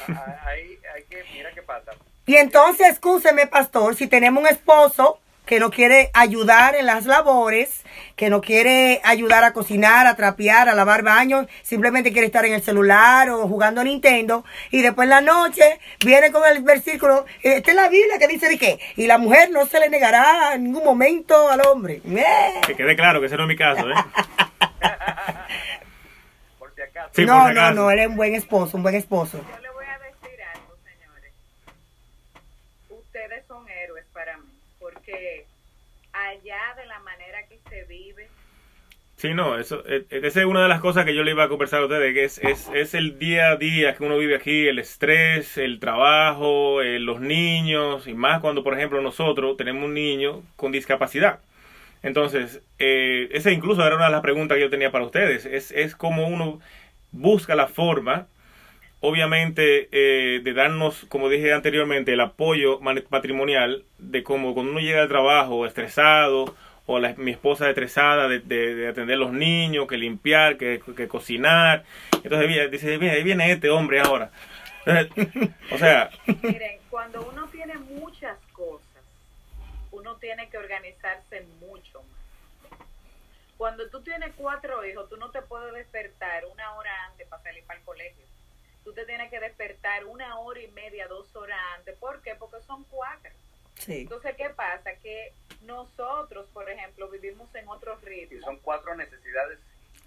Ah, Ahí hay que, mira qué pasa. Y entonces, escúcheme, pastor, si tenemos un esposo que no quiere ayudar en las labores, que no quiere ayudar a cocinar, a trapear, a lavar baños, simplemente quiere estar en el celular o jugando a Nintendo, y después en la noche viene con el versículo, esta es la Biblia que dice de qué, y la mujer no se le negará en ningún momento al hombre. ¡Eh! Que quede claro que ese no es mi caso, ¿eh? Por si acaso. Sí, no, por si no, acaso. no, él es un buen esposo, un buen esposo. Yo le voy a decir algo, señores. Ustedes son héroes para mí, porque allá de la manera que se vive, Sí, no, eso, eh, eh, esa es una de las cosas que yo le iba a conversar a ustedes, que es, es, es el día a día que uno vive aquí, el estrés, el trabajo, eh, los niños, y más cuando, por ejemplo, nosotros tenemos un niño con discapacidad. Entonces, eh, esa incluso era una de las preguntas que yo tenía para ustedes, es, es como uno busca la forma, obviamente, eh, de darnos, como dije anteriormente, el apoyo patrimonial, de cómo cuando uno llega al trabajo estresado, o la- mi esposa estresada de, de- de atender los niños, que limpiar, que, que cocinar. Entonces dice, mira, ahí viene este hombre ahora. O sea, miren, cuando uno tiene muchas cosas, uno tiene que organizarse mucho más. Cuando tú tienes cuatro hijos, tú no te puedes despertar una hora antes para salir para el colegio. Tú te tienes que despertar una hora y media, dos horas antes. ¿Por qué? Porque son cuatro. Sí. Entonces, ¿qué pasa? Que nosotros, por ejemplo, vivimos en otro Y ritmo. son cuatro necesidades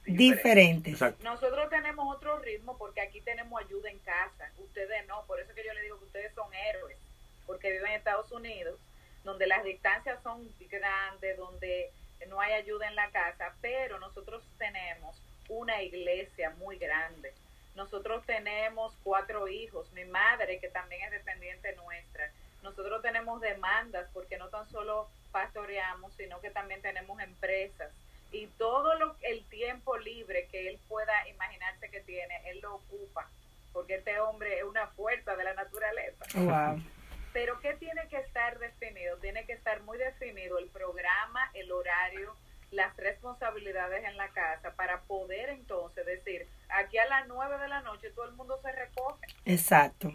diferentes. Diferentes. exacto. Nosotros tenemos otro ritmo porque aquí tenemos ayuda en casa. Ustedes no. Por eso que yo le digo que ustedes son héroes. Porque viven en Estados Unidos, donde las distancias son grandes, donde no hay ayuda en la casa. Pero nosotros tenemos una iglesia muy grande. Nosotros tenemos cuatro hijos. Mi madre, que también es dependiente nuestra. Nosotros tenemos demandas porque no tan solo pastoreamos, sino que también tenemos empresas y todo lo, el tiempo libre que él pueda imaginarse que tiene, él lo ocupa, porque este hombre es una fuerza de la naturaleza. Wow. Pero ¿qué tiene que estar definido? Tiene que estar muy definido el programa, el horario, las responsabilidades en la casa para poder entonces decir, aquí a las nueve de la noche todo el mundo se recoge. Exacto.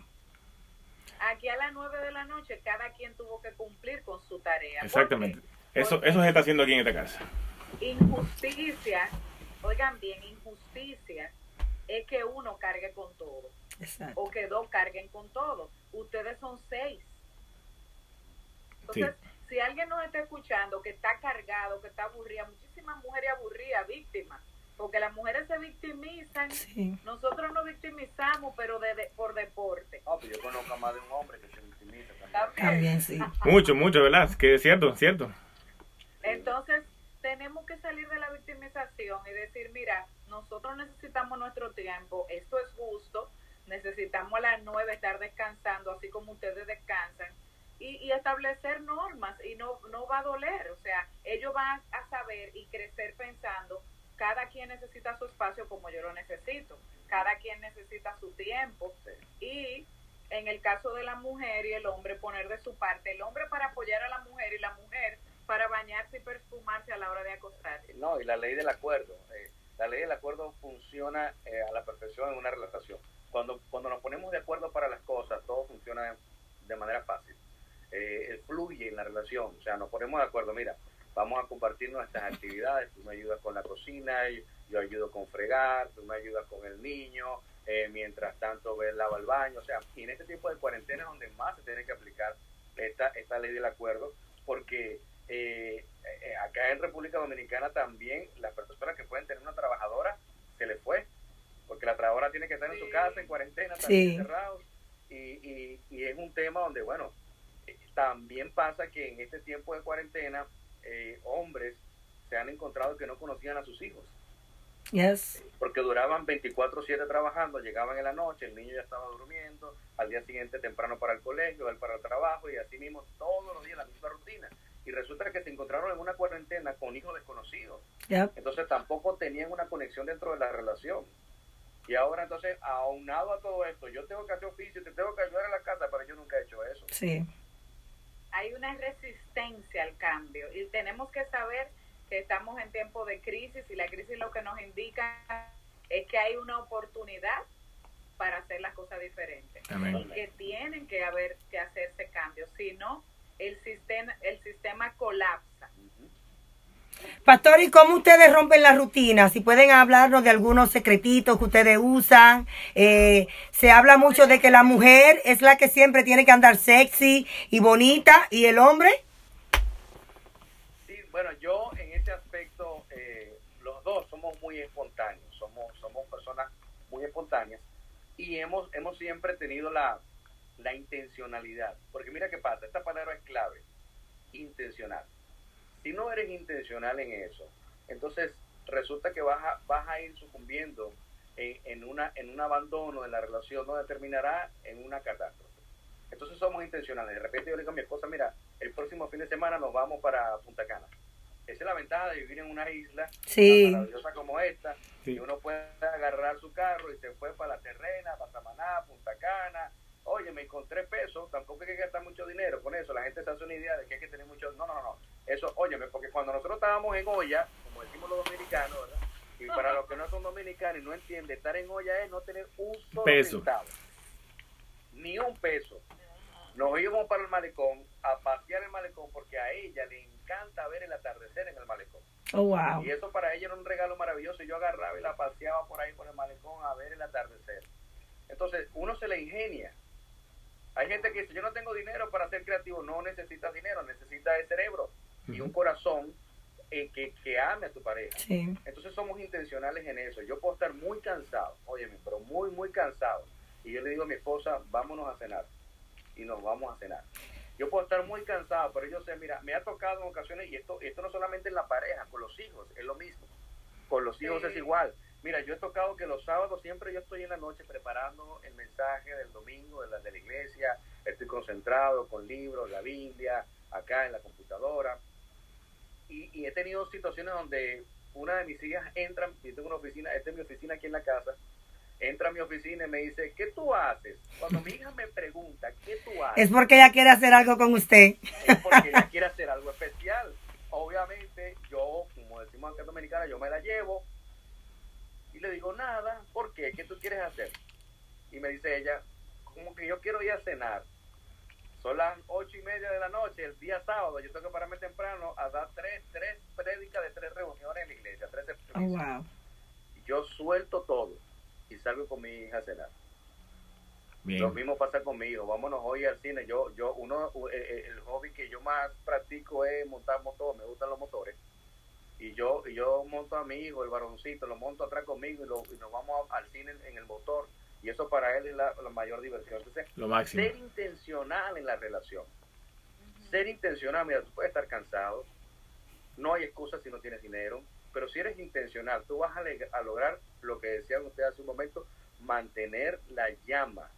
Aquí a las nueve de la noche cada quien tuvo que cumplir con su tarea. Exactamente. Eso, eso se está haciendo aquí en esta casa. Injusticia, oigan bien, injusticia es que uno cargue con todo. Exacto. O que dos carguen con todo. Ustedes son seis. Entonces, si alguien nos está escuchando que está cargado, que está aburrida, muchísimas mujeres aburridas, víctimas, porque las mujeres se victimizan, Sí. nosotros nos victimizamos, pero de, de- por deporte. Pues yo conozco a más de un hombre que se victimiza también. También sí. Mucho, mucho, ¿verdad? Que es cierto, cierto. Entonces, tenemos que salir de la victimización y decir, mira, nosotros necesitamos nuestro tiempo, esto es justo, necesitamos a las nueve estar descansando, así como ustedes descansan, y, y establecer normas, y no, no va a doler, o sea, ellos van a saber y crecer pensando, cada quien necesita su espacio como yo lo necesito, cada quien necesita su tiempo, y en el caso de la mujer y el hombre poner de su parte, el hombre para apoyar a la mujer y la mujer para bañarse y perfumarse a la hora de acostarse. No, y la ley del acuerdo. eh, la ley del acuerdo funciona eh, a la perfección en una relación. Cuando, cuando nos ponemos de acuerdo para las cosas, todo funciona de manera fácil. Eh, fluye en la relación. O sea, nos ponemos de acuerdo. Mira, vamos a compartir nuestras actividades. Tú me ayudas con la cocina, yo, yo ayudo con fregar, tú me ayudas con el niño. eh, mientras tanto, ve lava el baño. O sea, y en este tipo de cuarentena es donde más se tiene que aplicar esta, esta ley del acuerdo, porque eh, eh, acá en República Dominicana también las personas que pueden tener una trabajadora se le fue, porque la trabajadora tiene que estar en su Sí. casa en cuarentena, Sí. también cerrados, y, y, y es un tema donde, bueno, eh, también pasa que en este tiempo de cuarentena, eh, hombres se han encontrado que no conocían a sus hijos, Yes. porque duraban 24/7 trabajando, llegaban en la noche, el niño ya estaba durmiendo, al día siguiente temprano para el colegio, él para el trabajo, y así mismo todos los días la misma rutina. Y resulta que se encontraron en una cuarentena con hijos desconocidos. Yep. Entonces tampoco tenían una conexión dentro de la relación. Y ahora entonces, aunado a todo esto, yo tengo que hacer oficio, te tengo que ayudar en la casa, pero yo nunca he hecho eso. Sí. Hay una resistencia al cambio y tenemos que saber que estamos en tiempo de crisis y la crisis lo que nos indica es que hay una oportunidad para hacer las cosas diferentes Amén. y que tienen que haber que hacerse cambios, si no el sistema el sistema colapsa. Pastor, ¿y cómo ustedes rompen la rutina? Si pueden hablarnos de algunos secretitos que ustedes usan. Eh, se habla mucho de que la mujer es la que siempre tiene que andar sexy y bonita y el hombre. Sí, bueno, yo en ese aspecto, eh, los dos somos muy espontáneos, somos, somos personas muy espontáneas y hemos, hemos siempre tenido la, la intencionalidad. Porque mira qué pasa, esta palabra es clave, intencional. Si no eres intencional en eso, entonces resulta que vas a, vas a ir sucumbiendo en, en, una, en un abandono de la relación donde terminará en una catástrofe. Entonces somos intencionales. De repente yo le digo a mi esposa, mira, el próximo fin de semana nos vamos para Punta Cana. Esa es la ventaja de vivir en una isla Sí. tan maravillosa como esta, Sí. que uno puede agarrar su carro y se fue para La Terrena, para Samaná, Punta Cana. Oye, me encontré pesos, tampoco hay que gastar mucho dinero con eso. La gente se hace una idea de que hay que tener mucho... No, no, no, no. Eso, óyeme, porque cuando nosotros estábamos en olla, como decimos los dominicanos, ¿verdad? Y para los que no son dominicanos y no entienden, estar en olla es no tener un solo Peso. centavo. Ni un peso. Nos íbamos para el malecón a pasear el malecón porque a ella le encanta ver el atardecer en el malecón. Oh, wow. Y eso para ella era un regalo maravilloso. Y yo agarraba y la paseaba por ahí por el malecón a ver el atardecer. Entonces, uno se le ingenia. Hay gente que dice, yo no tengo dinero para ser creativo. No necesitas dinero, necesitas el cerebro y un corazón eh, que, que ame a tu pareja. Sí. Entonces somos intencionales en eso. Yo puedo estar muy cansado, óyeme, pero muy, muy cansado. Y yo le digo a mi esposa, vámonos a cenar. Y nos vamos a cenar. Yo puedo estar muy cansado, pero yo sé, mira, me ha tocado en ocasiones, y esto, esto no solamente en la pareja, con los hijos, es lo mismo. Con los hijos Sí. es igual. Mira, yo he tocado que los sábados siempre yo estoy en la noche preparando el mensaje del domingo de la, de la iglesia, estoy concentrado con libros, la Biblia, acá en la computadora. Y, y he tenido situaciones donde una de mis hijas entra, yo tengo una oficina, esta es mi oficina aquí en la casa, entra a mi oficina y me dice, ¿qué tú haces? Cuando mi hija me pregunta, ¿qué tú haces? Es porque ella quiere hacer algo con usted. Es porque ella quiere hacer algo especial. Obviamente, yo, como decimos acá en Dominicana, yo me la llevo y le digo, nada, ¿por qué? ¿Qué tú quieres hacer? Y me dice ella, como que yo quiero ir a cenar. Son las ocho y media de la noche, el día sábado, yo tengo que pararme temprano a dar tres, tres prédicas de tres reuniones en la iglesia, tres Oh, wow. Yo suelto todo y salgo con mi hija a cenar. Bien. Lo mismo pasa conmigo. Vámonos hoy al cine. Yo, yo, uno, eh, eh, el hobby que yo más practico es montar motor. Me gustan los motores. Y yo, y yo monto a mi hijo, el varoncito, lo monto atrás conmigo y, lo, y nos vamos a- al cine en, en el motor. Y eso para él es la, la mayor diversión. Entonces, Lo máximo. ser intencional en la relación. Ser intencional, mira, tú puedes estar cansado, no hay excusa si no tienes dinero, pero si eres intencional, tú vas a, lograr lo que decían ustedes hace un momento, mantener la llama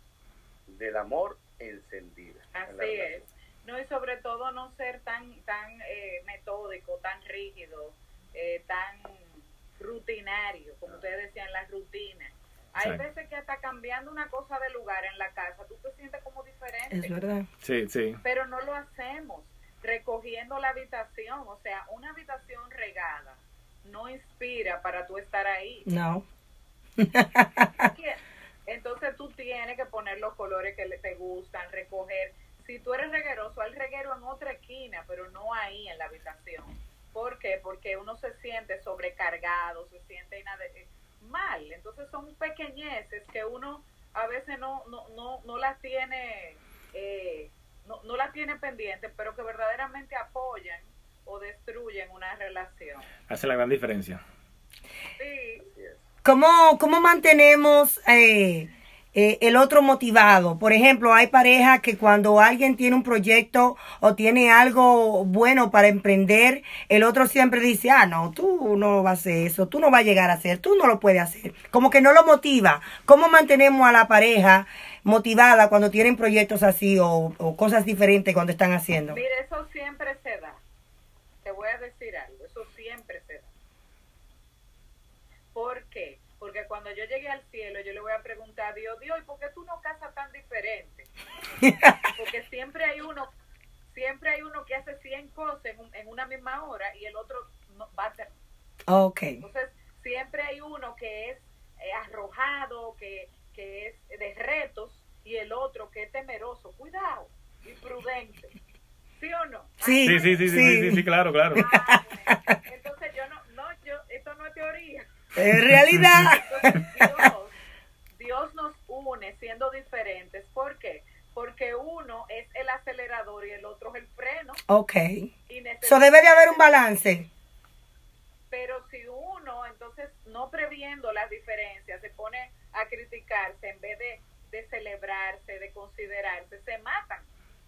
del amor encendida. en Así es. No, y sobre todo no ser tan tan eh, metódico, tan rígido, eh, tan rutinario, como ustedes decían, la rutina. Hay Sí. veces que hasta cambiando una cosa de lugar en la casa, tú te sientes como diferente, Es verdad. Sí, sí. pero no lo hacemos. Recogiendo la habitación, o sea, una habitación regada no inspira para tú estar ahí. No. Entonces tú tienes que poner los colores que le- te gustan, recoger. Si tú eres regueroso, hay reguero en otra esquina, pero no ahí en la habitación. ¿Por qué? Porque uno se siente sobrecargado, se siente inade- eh, mal. Entonces son pequeñeces que uno a veces no, no, no, no las tiene, eh, no, no las tiene pendientes, pero que verdaderamente apoyan o destruyen una relación. Hace la gran diferencia. Sí. ¿Cómo, cómo mantenemos eh, eh, el otro motivado? Por ejemplo, hay parejas que cuando alguien tiene un proyecto o tiene algo bueno para emprender, el otro siempre dice, ah, no, tú no vas a hacer eso, tú no vas a llegar a hacer, tú no lo puedes hacer. Como que no lo motiva. ¿Cómo mantenemos a la pareja motivada cuando tienen proyectos así o, o cosas diferentes cuando están haciendo? Mire, eso siempre se da. Te voy a decir algo, eso siempre se da. ¿Por qué? Porque cuando yo llegue al cielo, yo le voy a preguntar a Dios, Dios, ¿y por qué tú no casas tan diferente? Porque siempre hay uno, siempre hay uno que hace 100 cosas en, un- en una misma hora y el otro no, va a hacer Ok. entonces, siempre hay uno que es eh, arrojado, que, que es de retos, y el otro que es temeroso. Cuidado y prudente. ¿Sí o no? Sí, Sí, sí, sí, sí, sí, sí, sí, claro, claro. Ah, bueno. Entonces, yo no, no, yo, esto no es teoría. En realidad. Dios, Dios nos une siendo diferentes. ¿Por qué? Porque uno es el acelerador y el otro es el freno. Ok. Eso debe de haber un balance. pero si uno entonces no previendo las diferencias se pone a criticarse en vez de, de celebrarse, de considerarse, se matan.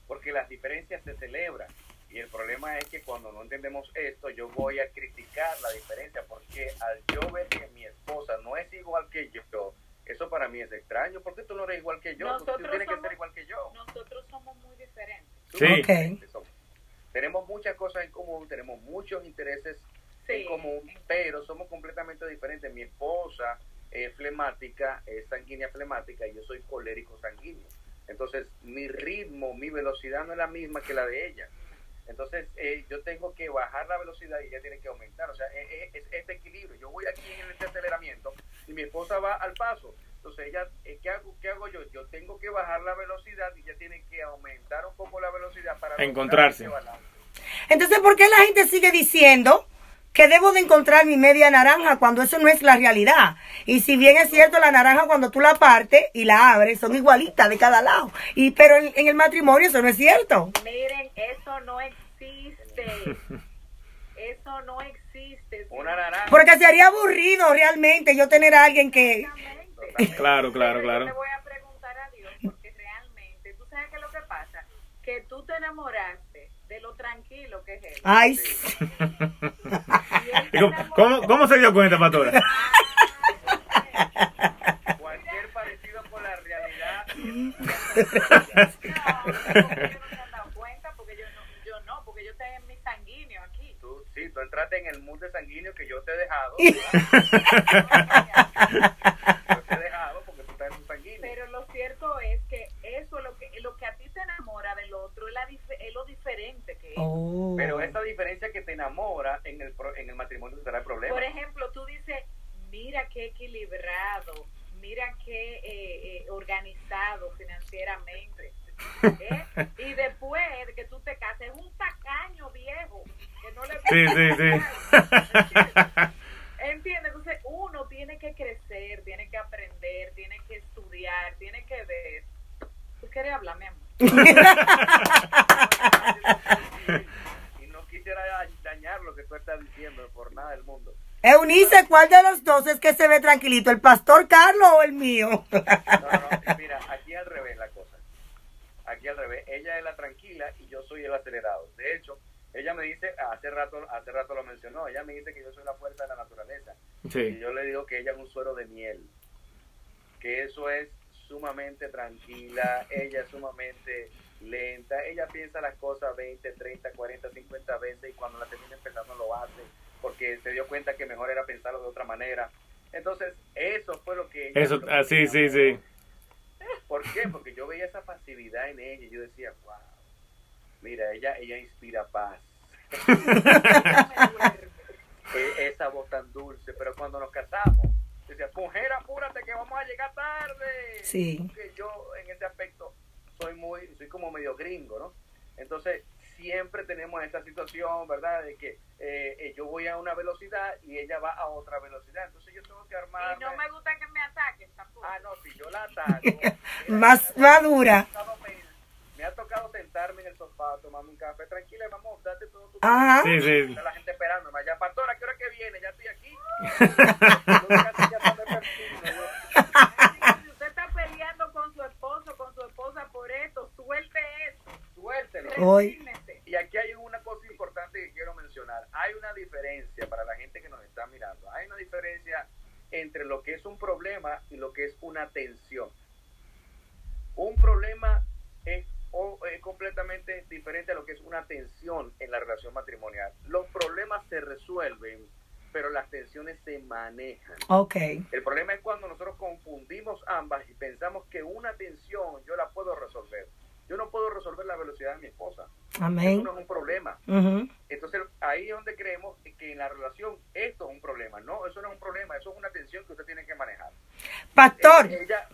Porque las diferencias se celebran. Y el problema es que cuando no entendemos esto, yo voy a criticar la diferencia, porque al yo ver que mi esposa no es igual que yo, eso para mí es extraño. ¿Por qué tú no eres igual que yo? Tú- tienes que ser igual que yo. Nosotros somos muy diferentes. Sí. somos. Tenemos muchas cosas en común, tenemos muchos intereses Sí. en común, pero somos completamente diferentes. Mi esposa es flemática, es sanguínea flemática, y yo soy colérico sanguíneo. Entonces, mi ritmo, mi velocidad no es la misma que la de ella. Entonces, eh, yo tengo que bajar la velocidad y ella tiene que aumentar. O sea, es, es- es este equilibrio. Yo voy aquí en este aceleramiento y mi esposa va al paso. Entonces, ella, eh, ¿qué, hago, ¿qué hago yo? Yo tengo que bajar la velocidad y ella tiene que aumentar un poco la velocidad para Encontrarse. Entonces, ¿por qué la gente sigue diciendo que debo de encontrar mi media naranja cuando eso no es la realidad? Y si bien es cierto, la naranja cuando tú la partes y la abres son igualitas de cada lado. Y pero en, en el matrimonio eso no es cierto. Miren, eso no existe. Eso no existe. Una naranja. Porque sería aburrido realmente yo tener a alguien que... Claro, claro, Pero Yo claro. le voy a preguntar a Dios porque realmente, tú sabes qué es lo que pasa, que tú te enamoraste de lo tranquilo que es él. Ay, Y él ¿Y cómo, se cómo, cómo se dio cuenta, pastora? Cualquier parecido con la realidad. Entraste en el mood de sanguíneo que yo te he dejado Yo te he dejado porque tú estás en un sanguíneo. Pero lo cierto es que eso, lo que, lo que a ti te enamora del otro, es, la dif- es lo diferente que es. Oh. Pero esa diferencia que te enamora en el, pro- en el matrimonio será el problema. Por ejemplo, tú dices, mira qué equilibrado, mira qué eh, eh, organizado financieramente. ¿eh? Y después de que tú te cases, es un tacaño viejo que no le Sí, sí, sí. ¿Entiendes? Entonces uno tiene que crecer, tiene que aprender, tiene que estudiar, tiene que ver. ¿Tú quieres hablar, mi amor? y no quisiera da- dañar lo que tú estás diciendo por nada del mundo. Eunice, ¿cuál de los dos es que se ve tranquilito? ¿El pastor Carlos o el mío? No, no, mira, aquí al revés la cosa. Aquí al revés. Ella es la tranquila y yo soy el acelerado. De hecho, ella me dice, hace rato, hace rato lo mencionó, ella me dice que yo soy la fuerza de la naturaleza. Y yo le digo que ella es un suero de miel. Que eso es sumamente tranquila, ella es sumamente lenta, ella piensa las cosas 20, 30, 40, 50 veces y cuando la termina empezando lo hace porque se dio cuenta que mejor era pensarlo de otra manera. Entonces, eso fue lo que... ella- Eso, que ah, sí, sí, enamoró. ¿Por qué? Porque yo veía esa pasividad en ella y yo decía, wow, mira, ella, ella inspira paz. Esa voz tan dulce, pero cuando nos casamos, decía, mujer, apúrate que vamos a llegar tarde. Sí. Porque yo en ese aspecto soy muy, soy como medio gringo, ¿no? Entonces, siempre tenemos esta situación, ¿verdad? De que eh, eh, yo voy a una velocidad y ella va a otra velocidad. Entonces yo tengo que Y armarme. no me gusta que me ataquen tampoco. Ah, no, si yo la ataco. Más madura. Me ha tocado sentarme en el sofá, tomarme un café tranquila, vamos, date todo tu Ajá. Sí, sí. Está la gente esperando, ya pastora, ¿qué hora que viene? Ya estoy aquí. Si usted está peleando con su esposo, con su esposa por esto, suelte eso. Suéltelo. Hoy. Y aquí hay una cosa importante que quiero mencionar. Hay una diferencia para la gente que nos está mirando. Hay una diferencia entre lo que es un problema y lo que es una tensión. Un problema es, o- es completamente diferente a lo que es una tensión en la relación matrimonial. Los problemas se resuelven, pero las tensiones se manejan. Ok. El problema es cuando nosotros confundimos ambas y pensamos que una tensión yo la puedo resolver. Yo no puedo resolver la velocidad de mi esposa. Eso Amén. no es un problema. Entonces ahí es donde creemos que en la relación esto es un problema. No, eso no es un problema, eso es una tensión que usted tiene que manejar. Pastor. Eh, ella,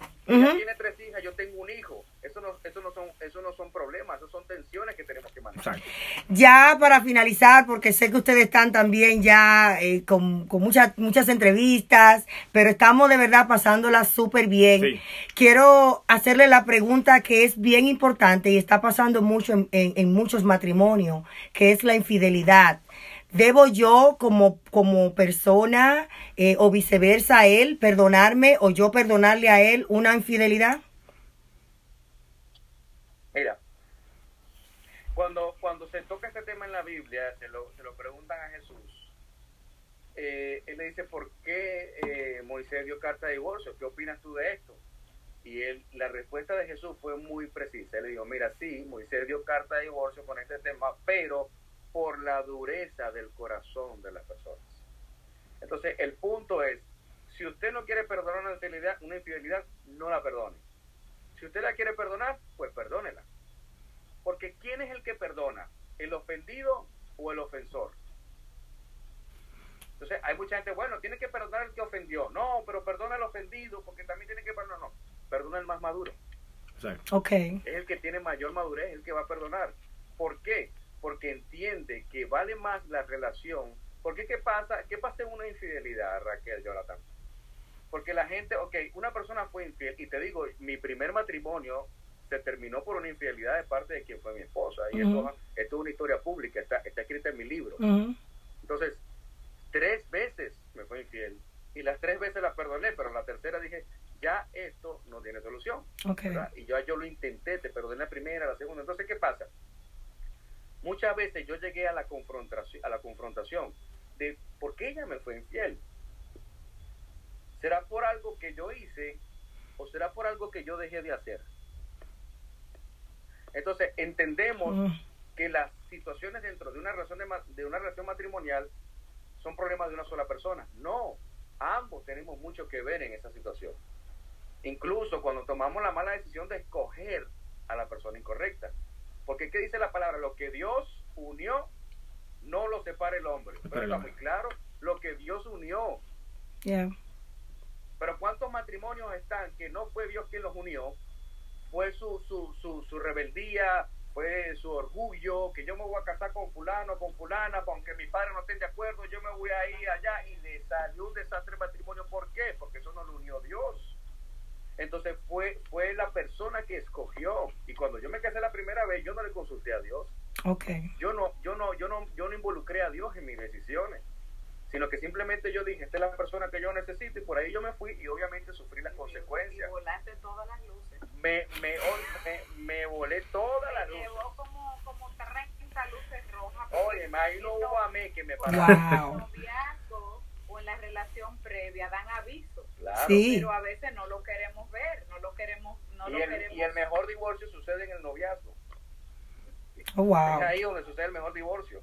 tres hijas, yo tengo un hijo. Eso no, eso no son, eso no son problemas, eso son tensiones que tenemos que manejar. Exacto. Ya para finalizar, porque sé que ustedes están también ya eh, con, con muchas, muchas entrevistas, pero estamos de verdad pasándola súper bien. Sí. Quiero hacerle la pregunta que es bien importante y está pasando mucho en, en- en muchos matrimonios, que es la infidelidad. ¿Debo yo como, como persona eh, o viceversa a él perdonarme o yo perdonarle a él una infidelidad? Mira, cuando, cuando se toca este tema en la Biblia, se lo, se lo preguntan a Jesús. eh, él le dice, ¿por qué eh, Moisés dio carta de divorcio? ¿Qué opinas tú de esto? Y él, la respuesta de Jesús fue muy precisa. Él le dijo, mira, sí, Moisés dio carta de divorcio con este tema, pero por la dureza del corazón de las personas. Entonces, el punto es, si usted no quiere perdonar una infidelidad, una infidelidad no la perdone. Si usted la quiere perdonar, pues perdónela. Porque ¿quién es el que perdona? ¿El ofendido o el ofensor? Entonces, hay mucha gente, bueno, tiene que perdonar el que ofendió. No, pero perdona al ofendido porque también tiene que perdonar. No, perdona el más maduro. Exacto. Ok. Es el que tiene mayor madurez, es el que va a perdonar. ¿Por qué? Porque entiende que vale más la relación. Porque ¿qué pasa? ¿Qué pasa en una infidelidad, Raquel, Jonathan? Porque la gente, ok, una persona fue infiel, y te digo, mi primer matrimonio se terminó por una infidelidad de parte de quien fue mi esposa. Y Ujú. esto, esto es una historia pública, está, está escrita en mi libro. Entonces, tres veces me fue infiel. Y las tres veces la perdoné, pero la tercera dije, ya esto no tiene solución. Ok. ¿verdad? Y yo, yo lo intenté, te perdoné la primera, la segunda. Entonces, ¿qué pasa? Muchas veces yo llegué a la confrontación, a la confrontación de por qué ella me fue infiel. ¿Será por algo que yo hice o será por algo que yo dejé de hacer? Entonces, entendemos Mm. que las situaciones dentro de una relación de, de una relación matrimonial son problemas de una sola persona. No, ambos tenemos mucho que ver en esa situación. Incluso cuando tomamos la mala decisión de escoger a la persona incorrecta. Porque ¿qué dice la palabra? Lo que Dios unió, no lo separa el hombre. Pero está muy claro, lo que Dios unió. Pero ¿cuántos matrimonios están que no fue Dios quien los unió? Fue su, su, su, su rebeldía, fue su orgullo, que yo me voy a casar con fulano, con fulana, aunque mi padre no estén de acuerdo, yo me voy a ir allá y le salió un desastre matrimonio. ¿Por qué? Porque eso no lo unió Dios. Entonces fue, fue la persona que escogió. Y cuando yo me casé la primera vez, yo no le consulté a Dios. Okay. Yo no, yo no, yo no, yo no involucré a Dios en mis decisiones, sino que simplemente yo dije, esta es la persona que yo necesito y por ahí yo me fui y obviamente sufrí las consecuencias. Y volaste todas las luces. Me, me, me, me volé todas las luces. Llevó como, como 30 luces rojas. Oye, ahí no hubo a mí que me pasó. Wow. o en la relación previa dan aviso. Claro. Sí. Pero a veces no lo queremos ver, no lo queremos, no y, lo el, queremos. y el mejor divorcio sucede en el noviazgo. Oh, wow. Es ahí donde sucede el mejor divorcio.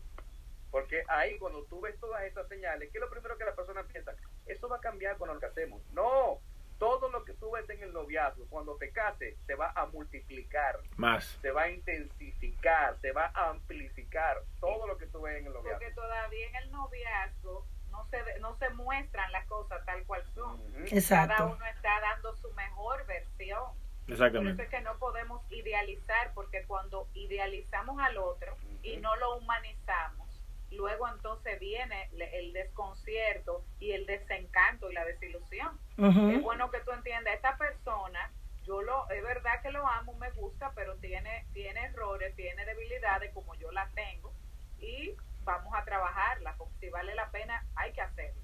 Porque ahí cuando tú ves todas estas señales, ¿qué es lo primero que la persona piensa? Eso va a cambiar cuando nos casemos. No, todo lo que tú ves en el noviazgo, cuando te cases, se va a multiplicar. Más. Se va a intensificar, se va a amplificar todo lo que tú ves en el noviazgo. Porque todavía en el noviazgo no se, no se muestran las cosas tal cual son. Uh -huh. Exacto. Cada uno está dando su mejor versión. Exactamente. Por eso es que no podemos idealizar, porque cuando idealizamos al otro uh -huh. y no lo humanizamos, luego entonces viene el desconcierto y el desencanto y la desilusión. Uh -huh. Es bueno que tú entiendas, esta persona, yo lo, es verdad que lo amo, me gusta, pero tiene, tiene errores, tiene debilidades como yo las tengo y vamos a trabajarla, porque si vale la pena hay que hacerlo.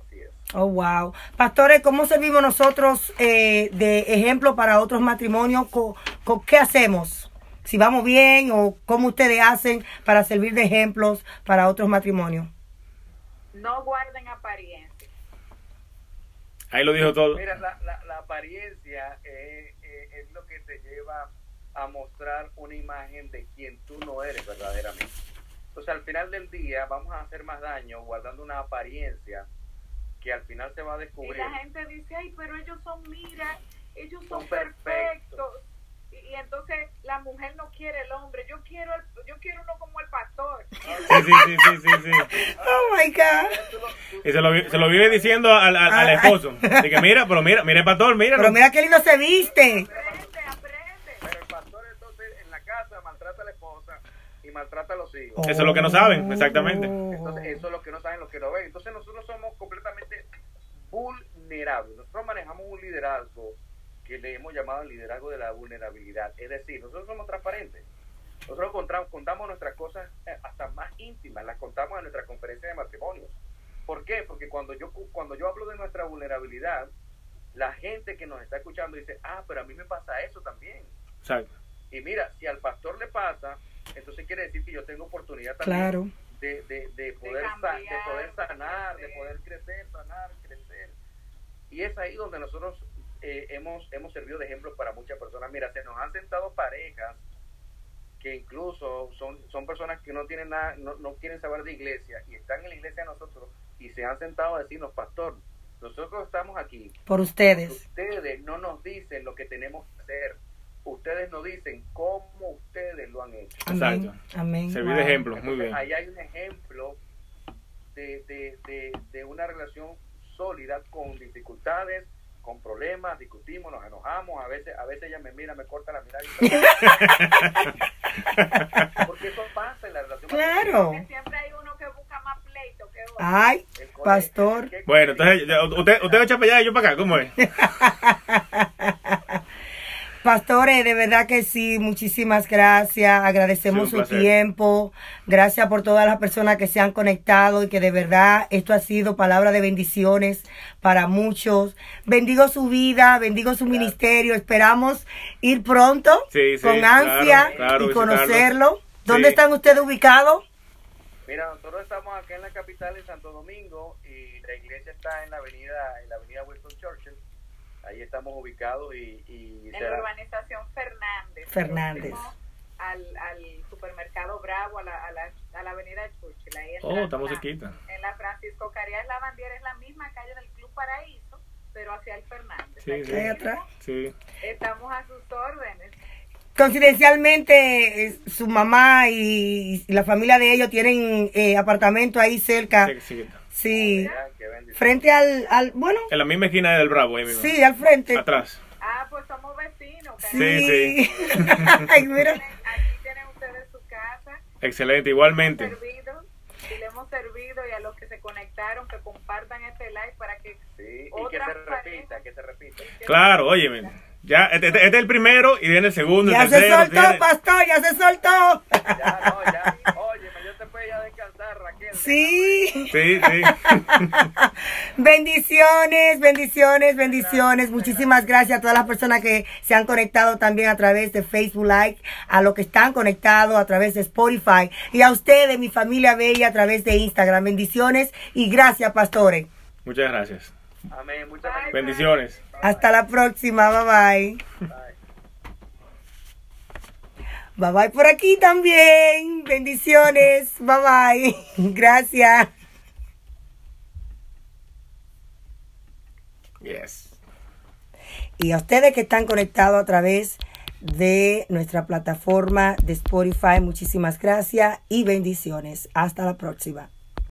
Así es. Oh, wow. Pastores, ¿cómo servimos nosotros eh, de ejemplo para otros matrimonios? ¿Con, con qué hacemos? Si vamos bien o cómo ustedes hacen para servir de ejemplos para otros matrimonios. No guarden apariencia. Ahí lo dijo todo. Mira, la, la, la apariencia eh, eh, es lo que te lleva a mostrar una imagen de quien tú no eres verdaderamente. Entonces, al final del día, vamos a hacer más daño guardando una apariencia que al final se va a descubrir. Y la gente dice, ay, pero ellos son, mira, ellos son, Son perfectos. perfectos. Y, entonces la mujer no quiere el hombre, yo quiero el, yo quiero uno como el pastor. Sí, sí, sí, sí, sí, sí. Oh, my God. Y se lo, se lo vive diciendo al, al, al esposo. Así que mira, pero mira, mira el pastor, mira. Pero mira qué lindo se viste. Aprende, aprende. Pero el pastor entonces en la casa maltrata a la esposa y maltrata a los hijos. Eso es lo que no saben, exactamente. Entonces eso es lo que no saben, lo que no ven. Entonces nosotros somos completamente vulnerables. Nosotros manejamos un liderazgo que le hemos llamado el liderazgo de la vulnerabilidad. Es decir, nosotros somos transparentes. Nosotros contamos, contamos nuestras cosas eh, hasta más íntimas, las contamos en nuestra conferencia de matrimonios. ¿Por qué? Porque cuando yo, cuando yo hablo de nuestra vulnerabilidad, la gente que nos está escuchando dice, ah, pero a mí me pasa eso también. Exacto. Y mira, si al pastor le pasa, entonces quiere decir que yo tengo oportunidad también Claro. de, de, de poder, cambiar, sa- de poder de sanar, de poder crecer, sanar, crecer. Y es ahí donde nosotros eh, hemos, hemos servido de ejemplo para muchas personas. Mira, se nos han sentado parejas que incluso son, son personas que no tienen nada, no, no quieren saber de iglesia y están en la iglesia de nosotros y se han sentado a decirnos, pastor, nosotros estamos aquí, Por ustedes. ustedes no nos dicen lo que tenemos que hacer, ustedes nos dicen cómo ustedes lo han hecho. Amén. Exacto. Amén. Servir de Wow. ejemplo, muy bien. ahí hay un ejemplo de, de, de, de una relación sólida con dificultades, con problemas, discutimos, nos enojamos, a veces, a veces ella me mira, me corta la mirada y porque eso pasa en la relación. Claro. Que siempre hay uno que busca más pleito que otro. Ay, pastor. Bueno, entonces, usted, usted echa para allá y yo para acá, ¿cómo es? Pastores, de verdad que sí, muchísimas gracias. Agradecemos Sí, su placer. tiempo. Gracias por todas las personas que se han conectado y que de verdad esto ha sido palabra de bendiciones para muchos. Bendigo su vida, bendigo su ministerio. Esperamos ir pronto Sí, sí, con ansia claro, y visitarlo. conocerlo. ¿Dónde Sí. están ustedes ubicados? Mira, nosotros estamos acá en la capital de Santo Domingo y la iglesia está en la avenida, en la avenida Winston Churchill. Ahí estamos ubicados y, y En la urbanización Fernández. Fernández. Al, al supermercado Bravo a la, a la, a la avenida Churchill. Ahí Oh, la- estamos cerquita. En la Francisco Carías La Bandiera es la misma calle del Club Paraíso, pero hacia el Fernández. Sí, sí. Ahí atrás. Sí. Estamos a sus órdenes. Coincidencialmente, eh, su mamá y, y la familia de ellos tienen eh, apartamento ahí cerca. Sí, sí. Frente al, al bueno, En la misma esquina del Bravo, ahí mismo. sí, al frente. Atrás. Ah, pues somos vecinos. Sí, sí. Ay, mira. Aquí tienen ustedes su casa. Excelente, igualmente. servido y le hemos servido y a los que se conectaron que compartan este live para que Sí, y que se repita, que se repita. Claro, óyeme. Ya, este, este- este es el primero y viene el segundo, Ya el se tercero. soltó, tiene- pastor, ya se soltó. Ya, no, ya. Óyeme, yo te puedo ir a descansar, Raquel. Sí. Sí, sí. Bendiciones, bendiciones, bendiciones. Muchísimas gracias a todas las personas que se han conectado también a través de Facebook Live, a los que están conectados a través de Spotify y a ustedes, mi familia bella, a través de Instagram. Bendiciones y gracias, pastores. Muchas gracias. Amén, muchas Bye, Bendiciones. Hasta la próxima, bye bye. Bye bye por aquí también. Bendiciones. Bye bye. Gracias. Yes. Y a ustedes que están conectados a través de nuestra plataforma de Spotify, muchísimas gracias y bendiciones. Hasta la próxima.